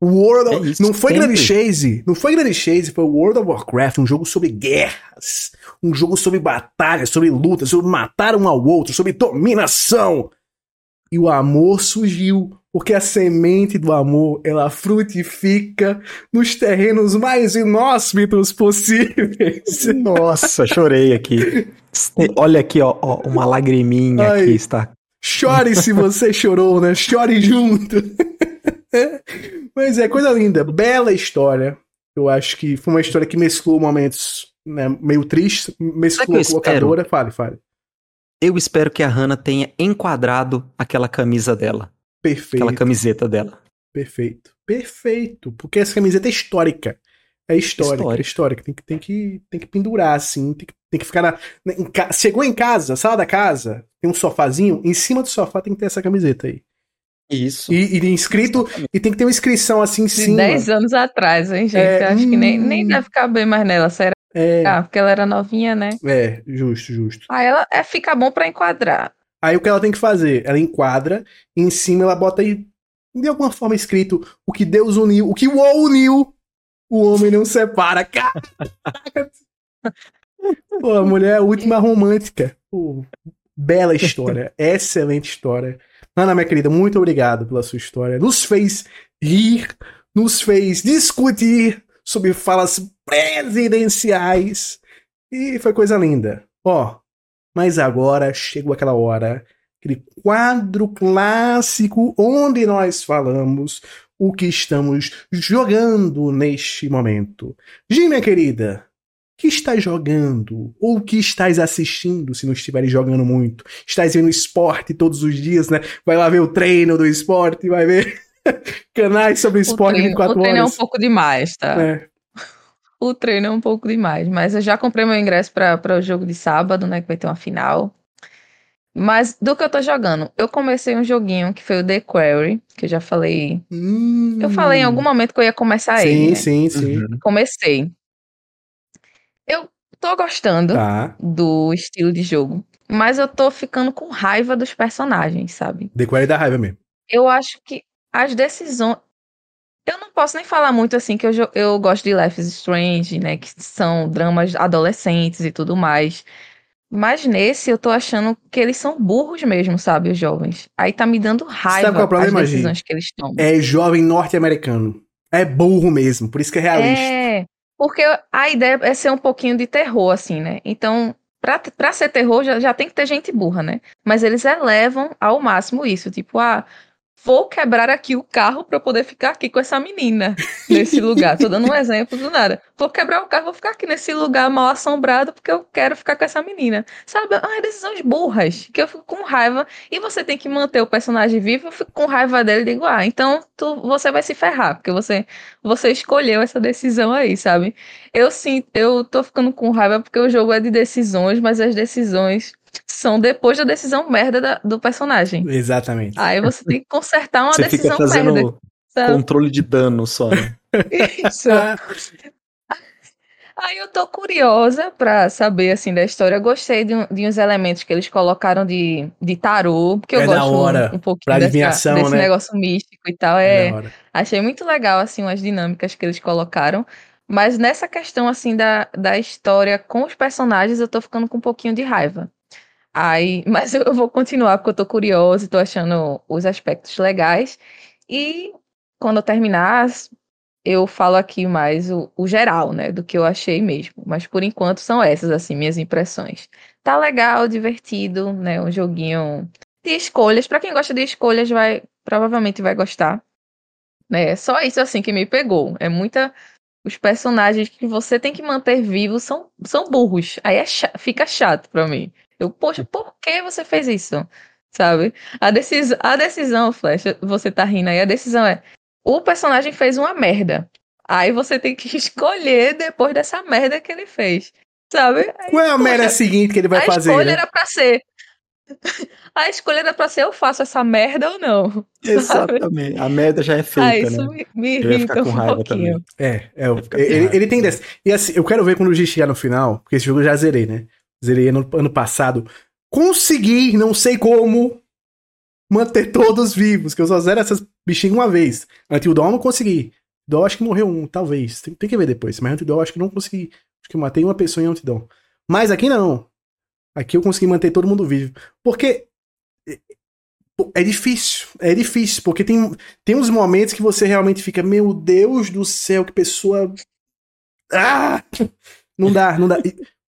O World of... É isso, não foi sempre. Grande Chase, não foi Grande Chase, foi World of Warcraft, um jogo sobre guerras, um jogo sobre batalhas, sobre lutas, sobre matar um ao outro, sobre dominação. E o amor surgiu, porque a semente do amor, ela frutifica nos terrenos mais inóspitos possíveis. (laughs) Nossa, chorei aqui. Olha aqui, ó, ó, uma lagriminha Ai. aqui está. Chore se você chorou, né? Chore junto. (laughs) Mas é coisa linda, bela história. Eu acho que foi uma história que mesclou momentos né, meio tristes, mesclou colocadora. Fale, fale. Eu espero que a Hannah tenha enquadrado aquela camisa dela, Perfeito. aquela camiseta dela. Perfeito. Perfeito. Porque essa camiseta é histórica. É histórica, Histórica. é histórica. Tem que, tem que, tem que pendurar, assim. Tem que, tem que ficar na. na- em Chegou em casa, sala da casa, tem um sofazinho. Em cima do sofá tem que ter essa camiseta aí. Isso. E, e inscrito. E tem que ter uma inscrição assim em De cima. 10 anos atrás, hein, gente? É, acho que nem, hum. nem deve caber mais nela. Será? É, Ah, porque ela era novinha, né? é, justo, justo. Aí ela é, fica bom pra enquadrar. Aí o que ela tem que fazer? Ela enquadra, e em cima ela bota aí, de alguma forma escrito, o que Deus uniu, o que o O uniu, o homem não separa. (laughs) Caraca! Pô, a mulher é a última romântica. Pô, bela história, (laughs) excelente história. Ana, minha querida, muito obrigado pela sua história. Nos fez rir, nos fez discutir sobre falas presidenciais. E foi coisa linda. Ó, mas agora chegou aquela hora, aquele quadro clássico onde nós falamos o que estamos jogando neste momento. Gi, minha querida, que estás jogando? Ou que estás assistindo, se não estiveres jogando muito? Estás vendo esporte todos os dias, né? Vai lá ver o treino do esporte, vai ver (laughs) canais sobre esporte o treino, 24 o treino horas. é um pouco demais, tá? É. O treino é um pouco demais, mas eu já comprei meu ingresso para o jogo de sábado, né? Que vai ter uma final. Mas do que eu tô jogando, eu comecei um joguinho que foi o The Quarry, que eu já falei. Hum. Eu falei em algum momento que eu ia começar Sim, ele. né? sim, sim. Uhum. Comecei. Eu tô gostando Tá. do estilo de jogo, mas eu tô ficando com raiva dos personagens, sabe? The Quarry dá raiva mesmo. Eu acho que as decisões. Eu não posso nem falar muito assim, que eu, eu gosto de Life is Strange, né? Que são dramas adolescentes e tudo mais. Mas nesse eu tô achando que eles são burros mesmo, sabe? Os jovens. Aí tá me dando raiva qual é o problema, as decisões que eles tomam. É jovem norte-americano. É burro mesmo, por isso que é realista. É, porque a ideia é ser um pouquinho de terror, assim, né? Então, pra, pra ser terror, já, já tem que ter gente burra, né? Mas eles elevam ao máximo isso, tipo, ah, vou quebrar aqui o carro eu poder ficar aqui com essa menina nesse lugar. Tô dando um exemplo do nada. Vou quebrar o carro, vou ficar aqui nesse lugar mal assombrado porque eu quero ficar com essa menina. Sabe? Ah, decisões burras, que eu fico com raiva. E você tem que manter o personagem vivo, eu fico com raiva dele e digo, ah, então tu, você vai se ferrar, porque você, você escolheu essa decisão aí, sabe? Eu sim, eu tô ficando com raiva porque o jogo é de decisões, mas as decisões são depois da decisão merda da- do personagem. Exatamente. Aí você tem que consertar uma Você fica decisão fazendo merda. Sabe? controle de dano só, né? Isso. Aí eu tô curiosa pra saber, assim, da história. Eu gostei de, um- de uns elementos que eles colocaram de, de tarô, porque eu É da gosto hora, um, um pouquinho pra dessa- desse né? negócio místico e tal. É É, achei muito legal, assim, umas dinâmicas que eles colocaram. Mas nessa questão, assim, da, da história com os personagens, eu tô ficando com um pouquinho de raiva. Aí, (laughs) mas eu vou continuar porque eu tô curiosa e tô achando os aspectos legais. E quando eu terminar, eu falo aqui mais o, o geral, né, do que eu achei mesmo. Mas por enquanto são essas, assim, minhas impressões. Tá legal, divertido, né, um joguinho de escolhas. Pra quem gosta de escolhas, vai provavelmente vai gostar. Né, é só isso, assim, que me pegou. É muita... Os personagens que você tem que manter vivos são, são burros. Aí é fica chato pra mim. Eu, poxa, por que você fez isso? Sabe? A, decis a decisão, Flash, você tá rindo aí, a decisão é: o personagem fez uma merda. Aí você tem que (laughs) escolher depois dessa merda que ele fez. Sabe? Aí, Qual é a poxa, merda seguinte que ele vai a fazer? escolha né? era pra ser. (laughs) A escolha era pra ser: eu faço essa merda ou não. (laughs) Exatamente. A merda já é Ah, feita, isso né? me, me Eu irrita com um raiva pouquinho. É, é o- ficar ele, ele tem dessa. E assim, eu quero ver quando o G chegar no final, porque esse jogo eu já zerei, né? Zerei ano, ano passado. Consegui, não sei como, manter todos vivos, que eu só zero essas bichinhas uma vez. Eu não consegui. Dawn acho que morreu um, talvez. Tem, tem que ver depois. Mas Dawn acho que não consegui. Acho que eu matei uma pessoa em Dawn. Mas aqui não. Aqui eu consegui manter todo mundo vivo. Porque é- é difícil, é difícil, porque tem, tem uns momentos que você realmente fica, meu Deus do céu, que pessoa. Ah! Não dá, não dá.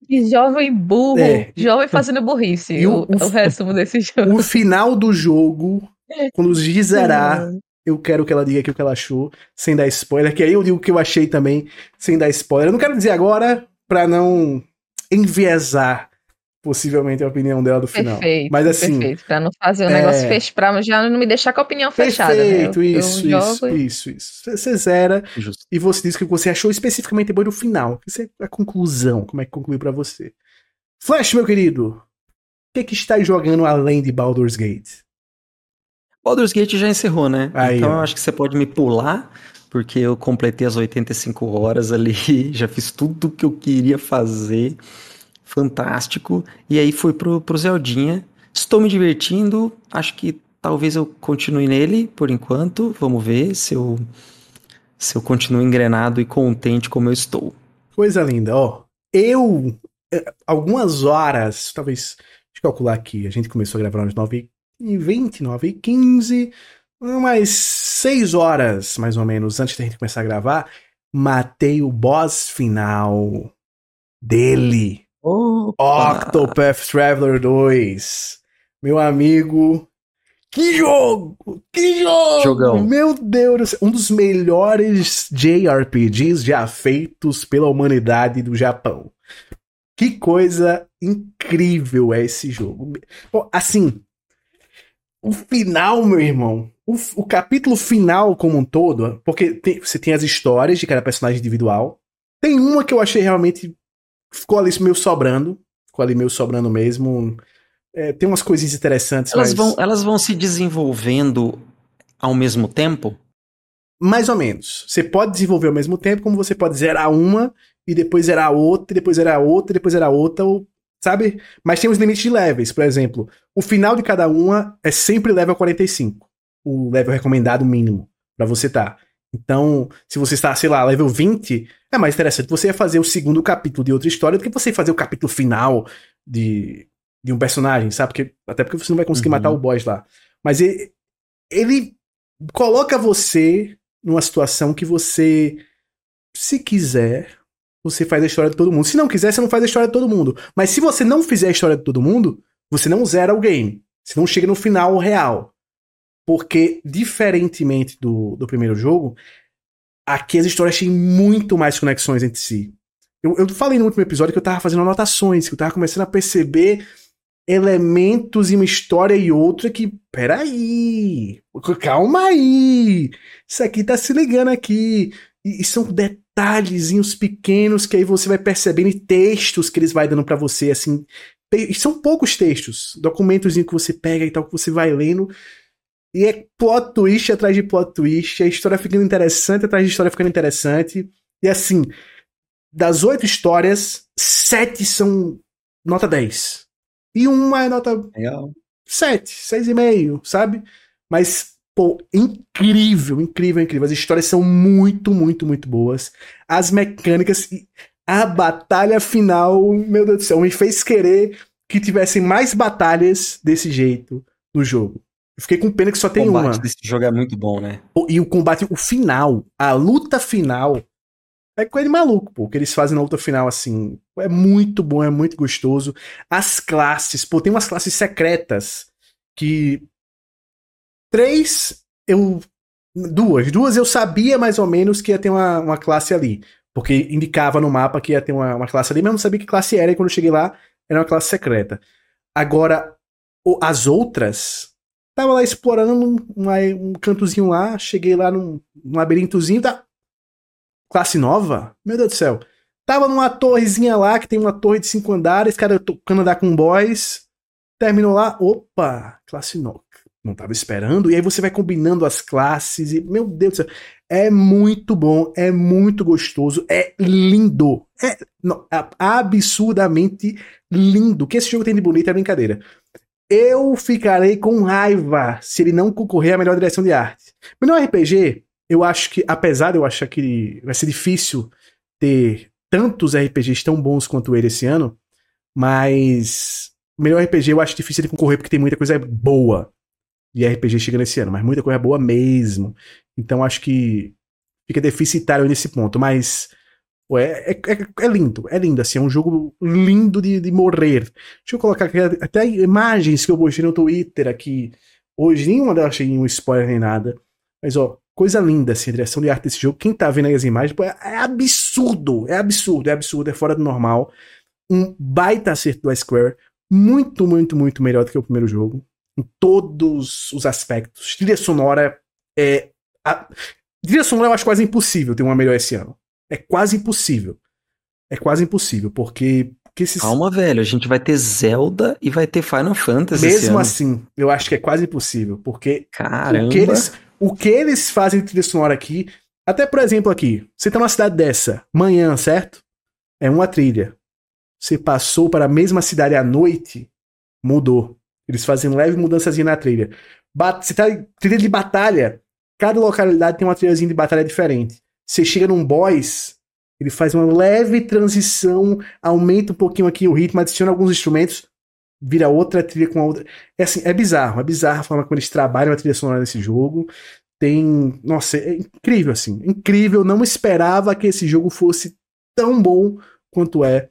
E E jovem burro. É. Jovem fazendo burrice. E o- o, o resumo desse jogo. o final do jogo, quando o G zerar, eu quero que ela diga aqui o que ela achou, sem dar spoiler, que aí eu digo o que eu achei também, sem dar spoiler. Eu não quero dizer agora, pra não enviesar possivelmente a opinião dela do final. Perfeito. Mas assim, Perfeito, pra não fazer o é- negócio fech... pra já não me deixar com a opinião fechada. né? perfeito, Eu- eu isso, jogo isso, e- isso, isso. Você- zera Justo. e você diz o que você achou especificamente depois do final. Isso é a conclusão, como é que concluiu pra você. Flash, meu querido, o que, que está jogando além de Baldur's Gate? Baldur's Gate já encerrou, né? Aí, então ó. eu acho que você pode me pular, porque eu completei as 85 horas ali, (laughs) já fiz tudo que eu queria fazer. Fantástico. E aí fui pro, pro Zeldinha. Estou me divertindo. Acho que talvez eu continue nele por enquanto. Vamos ver se eu, se eu continuo engrenado e contente como eu estou. Coisa linda, ó. Eu, eh, algumas horas, talvez, deixa eu calcular aqui, a gente começou a gravar às 9 e 20, 9 e 15, umas 6 horas, mais ou menos, antes da gente começar a gravar, matei o boss final dele. Opa! Octopath Traveler 2. Meu amigo. Que jogo! Que jogo! Jogão. Meu Deus, do céu, um dos melhores JRPGs já feitos pela humanidade do Japão. Que coisa incrível é esse jogo. Pô, Assim, o final, meu irmão, o, o capítulo final como um todo, porque tem- você tem as histórias de cada personagem individual. Tem uma que eu achei realmente ficou ali meio sobrando, ficou ali meio sobrando mesmo. É, tem umas coisinhas interessantes, Elas mas vão, elas vão se desenvolvendo ao mesmo tempo? mais ou menos. Você pode desenvolver ao mesmo tempo, como você pode zerar uma e depois zerar outra, e depois zerar outra, e depois zerar outra, ou- sabe? Mas tem os limites de levels, por exemplo. O final de cada uma é sempre level 45, o level recomendado mínimo pra você tá. Então, se você está, sei lá, level 20, é mais interessante você fazer o segundo capítulo de outra história do que você fazer o capítulo final de, de um personagem, sabe? Porque, até porque você não vai conseguir Uhum. matar o boss lá. Mas ele, ele coloca você numa situação que você, se quiser, você faz a história de todo mundo. Se não quiser, você não faz a história de todo mundo. Mas se você não fizer a história de todo mundo, você não zera o game. Você não chega no final real. Porque, diferentemente do, do primeiro jogo, aqui as histórias têm muito mais conexões entre si. Eu, eu falei no último episódio que eu tava fazendo anotações, que eu tava começando a perceber elementos em uma história e outra que, peraí, calma aí, isso aqui tá se ligando aqui. E, e são detalhezinhos pequenos que aí você vai percebendo e textos que eles vai dando pra você, assim. São poucos textos, documentozinho que você pega e tal, que você vai lendo. E é plot twist atrás de plot twist, a história ficando interessante atrás de história ficando interessante. E assim, das oito histórias, sete são nota 10. E uma é nota Legal. 7, 6,5, sabe? Mas, pô, incrível, incrível, incrível. As histórias são muito, muito, muito boas. As mecânicas e a batalha final, meu Deus do céu, me fez querer que tivessem mais batalhas desse jeito no jogo. Eu fiquei com pena que só O tem combate uma. desse jogo é muito bom, né? E o combate, o final, a luta final, é coisa de maluco, pô. O que eles fazem na luta final, assim, é muito bom, é muito gostoso. As classes, pô, tem umas classes secretas que. Três, eu. Duas. Duas eu sabia mais ou menos que ia ter uma, uma classe ali. Porque indicava no mapa que ia ter uma, uma classe ali, mas eu não sabia que classe era, e quando eu cheguei lá, era uma classe secreta. Agora, o- as outras, Tava lá explorando um, um cantozinho lá, cheguei lá num, num labirintozinho, tá. Classe nova? Meu Deus do céu. Tava numa torrezinha lá, que tem uma torre de cinco andares, cara tocando andar com boys. Terminou lá, opa, classe nova. Não tava esperando. E aí você vai combinando as classes e, meu Deus do céu. É muito bom, é muito gostoso, é lindo. É não, é absurdamente lindo. O que esse jogo tem de bonito é brincadeira. Eu ficarei com raiva se ele não concorrer à melhor direção de arte. No RPG, eu acho que, apesar de eu achar que vai ser difícil ter tantos RPGs tão bons quanto ele esse ano, mas melhor RPG eu acho difícil de concorrer porque tem muita coisa boa de RPG chegando esse ano, mas muita coisa boa mesmo. Então acho que fica deficitário nesse ponto, mas é, é, é- lindo, é lindo, assim, é um jogo lindo de, de morrer. Deixa eu colocar aqui até imagens que eu postei no Twitter aqui. Hoje, nenhuma delas achei um spoiler nem nada, mas ó, coisa linda, assim, a direção de arte desse jogo, quem tá vendo aí as imagens, pô, é, é absurdo, é absurdo, é absurdo, é fora do normal, um baita acerto do Square, muito, muito, muito melhor do que o primeiro jogo, em todos os aspectos, trilha sonora é... A, trilha sonora eu acho quase impossível ter uma melhor esse ano. É quase impossível. É quase impossível, porque, porque esses. Calma, velho. A gente vai ter Zelda e vai ter Final Fantasy Mesmo assim, eu acho que é quase impossível, porque Caramba. o que, eles, o que eles fazem de trilha sonora aqui. Até, por exemplo, aqui, você tá numa cidade dessa, manhã, certo? É uma trilha. Você passou para a mesma cidade à noite, mudou. Eles fazem leve mudançazinha na trilha. Ba- Você tá em trilha de batalha. Cada localidade tem uma trilhazinha de batalha diferente. Você chega num boss, ele faz uma leve transição, aumenta um pouquinho aqui o ritmo, adiciona alguns instrumentos, vira outra trilha com a outra. É assim, é bizarro, é bizarro a forma como eles trabalham a trilha sonora nesse jogo. Tem. Nossa, é incrível, assim. Incrível. Não esperava que esse jogo fosse tão bom quanto é.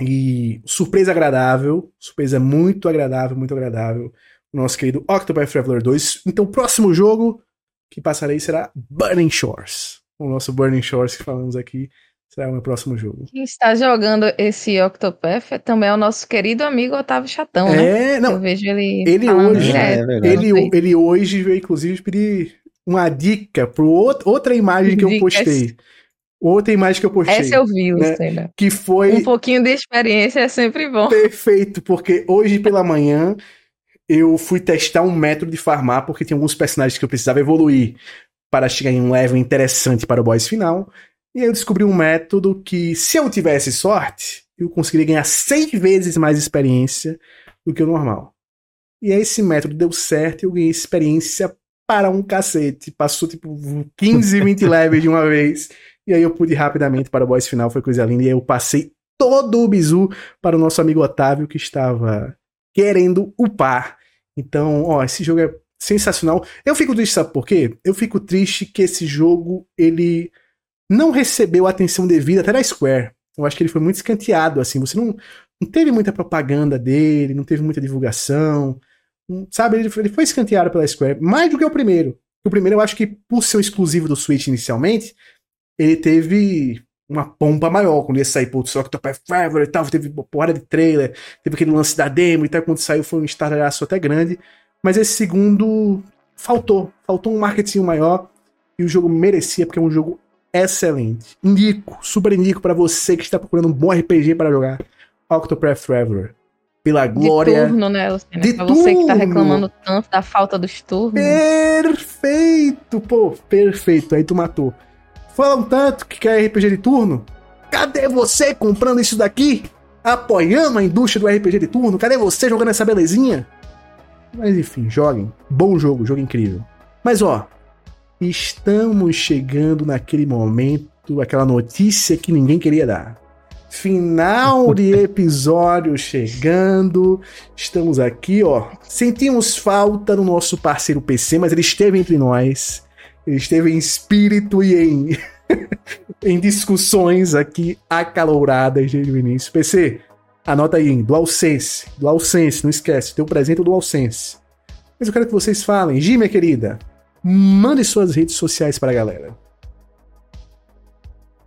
E surpresa agradável, surpresa muito agradável, muito agradável. O nosso querido Octopath Traveler 2. Então, o próximo jogo que passarei será Burning Shores. O nosso Burning Shores que falamos aqui será o meu próximo jogo. Quem está jogando esse Octopath também é o nosso querido amigo Otávio Chatão, né? É, não. Eu vejo ele, Ele hoje- direto. É. Ele, ele hoje veio, inclusive, pedir uma dica para outra imagem que eu postei. Outra imagem que eu postei. Essa eu vi, né? Que foi Um pouquinho de experiência é sempre bom. perfeito, porque hoje pela manhã eu fui testar um método de farmar, porque tinha alguns personagens que eu precisava evoluir para chegar em um level interessante para o boss final. E aí eu descobri um método que, se eu tivesse sorte, eu conseguiria ganhar 100 vezes mais experiência do que o normal. E aí esse método deu certo e eu ganhei experiência para um cacete. Passou tipo 15, 20 (laughs) levels de uma vez. E aí eu pude rapidamente para o boss final, foi coisa linda. E aí eu passei todo o bizu para o nosso amigo Otávio, que estava querendo upar. Então, ó, esse jogo é sensacional. Eu fico triste, sabe por quê? Eu fico triste que esse jogo, ele não recebeu a atenção devida até da Square. Eu acho que ele foi muito escanteado, assim. Você não, não teve muita propaganda dele, não teve muita divulgação. Não- Sabe, ele foi, ele foi escanteado pela Square, mais do que o primeiro. O primeiro eu acho que, por ser exclusivo do Switch inicialmente, ele teve uma pompa maior quando ia sair, putz, Octopath Traveler e tal, teve uma porrada de trailer, teve aquele lance da demo e tal, quando saiu foi um estardalhaço até grande, mas esse segundo faltou, faltou um marketing maior e o jogo merecia, porque é um jogo excelente. Indico, super indico pra você que está procurando um bom RPG para jogar Octopath Traveler. Pela De glória turno, né? De pra você que tá turno. reclamando tanto da falta dos turnos. Perfeito, pô, perfeito. Aí tu matou. Falam tanto que quer RPG de turno. Cadê você comprando isso daqui? Apoiando a indústria do RPG de turno? Cadê você jogando essa belezinha? Mas enfim, joguem. Bom jogo, jogo incrível. Mas ó, estamos chegando naquele momento, aquela notícia que ninguém queria dar. Final de (laughs) episódio chegando. Estamos aqui, ó. Sentimos falta do nosso parceiro PC, mas ele esteve entre nós. Ele esteve em espírito e em, (laughs) em discussões aqui acaloradas desde o início. PC, anota aí, hein? DualSense. DualSense, não esquece, teu presente é o DualSense. Mas eu quero que vocês falem. Gi, minha querida, mande suas redes sociais para a galera.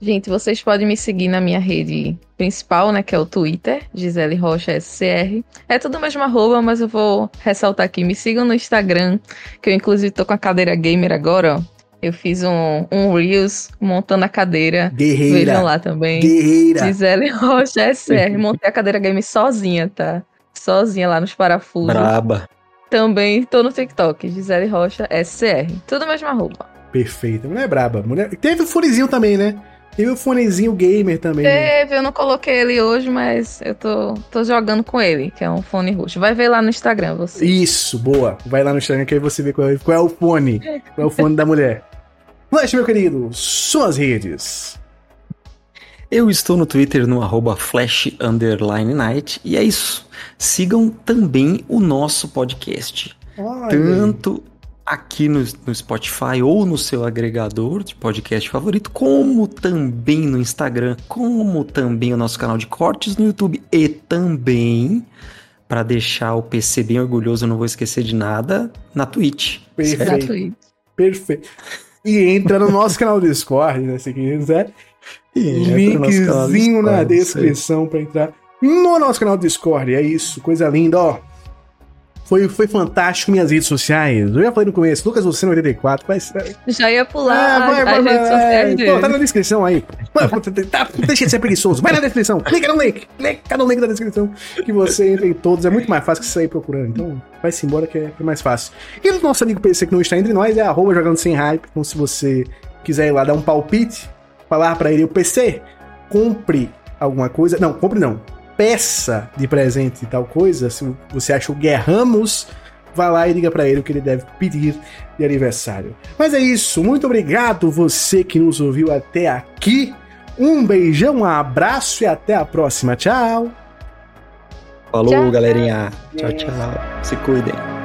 Gente, vocês podem me seguir na minha rede principal, né, que é o Twitter, Gisele Rocha SCR. É tudo mesmo arroba, mas eu vou ressaltar aqui. Me sigam no Instagram, que eu inclusive tô com a cadeira gamer agora, ó. Eu fiz um, um Reels montando a cadeira. Guerreira. Vejam lá também. Guerreira. Gisele Rocha SCR. Montei a cadeira gamer sozinha, tá? Sozinha lá nos parafusos. Braba. Também tô no TikTok, Gisele Rocha SCR. Tudo mesmo arroba. Perfeito. Mulher é braba. Mulher... Teve o fonezinho também, né? Teve o fonezinho gamer também. né? Teve, eu não coloquei ele hoje, mas eu tô, tô jogando com ele, que é um fone roxo. Vai ver lá no Instagram, você. Isso, boa. Vai lá no Instagram que aí você vê qual é, qual é o fone. Qual é o fone da mulher. Flash, meu querido, suas redes. Eu estou no Twitter no arroba flash underline night e é isso. Sigam também o nosso podcast. Olha. Tanto aqui no, no Spotify ou no seu agregador de podcast favorito, como também no Instagram, como também o nosso canal de cortes no YouTube e também, para deixar o PC bem orgulhoso, eu não vou esquecer de nada, na Twitch. Perfeito. Perfeito. E entra no nosso canal do Discord, né? Se quiser. E entra no Linkzinho na descrição pra entrar no nosso canal do Discord. É isso, coisa linda, ó. Foi, foi fantástico minhas redes sociais. Eu já falei no começo, Lucas Luceno 84, mas. Já ia pular Ah, vai, vai, vai. Pô, tá na descrição aí. Mano, pô, tá- deixa de ser preguiçoso. Vai na descrição. Clica no link. Clica no link da descrição. Que você entra em todos. É muito mais fácil que você sair procurando. Então, vai-se embora que é, que é mais fácil. E o nosso amigo PC que não está entre nós é arroba jogando sem hype. Então, se você quiser ir lá dar um palpite, falar pra ele, o PC, compre alguma coisa. Não, compre não. Peça de presente e tal coisa. Se você acha o Guerramos vá lá e diga pra ele o que ele deve pedir de aniversário. Mas é isso, muito obrigado você que nos ouviu até aqui. Um beijão, um abraço e até a próxima. Tchau. Falou, Tchau. galerinha. Tchau, tchau. Se cuidem.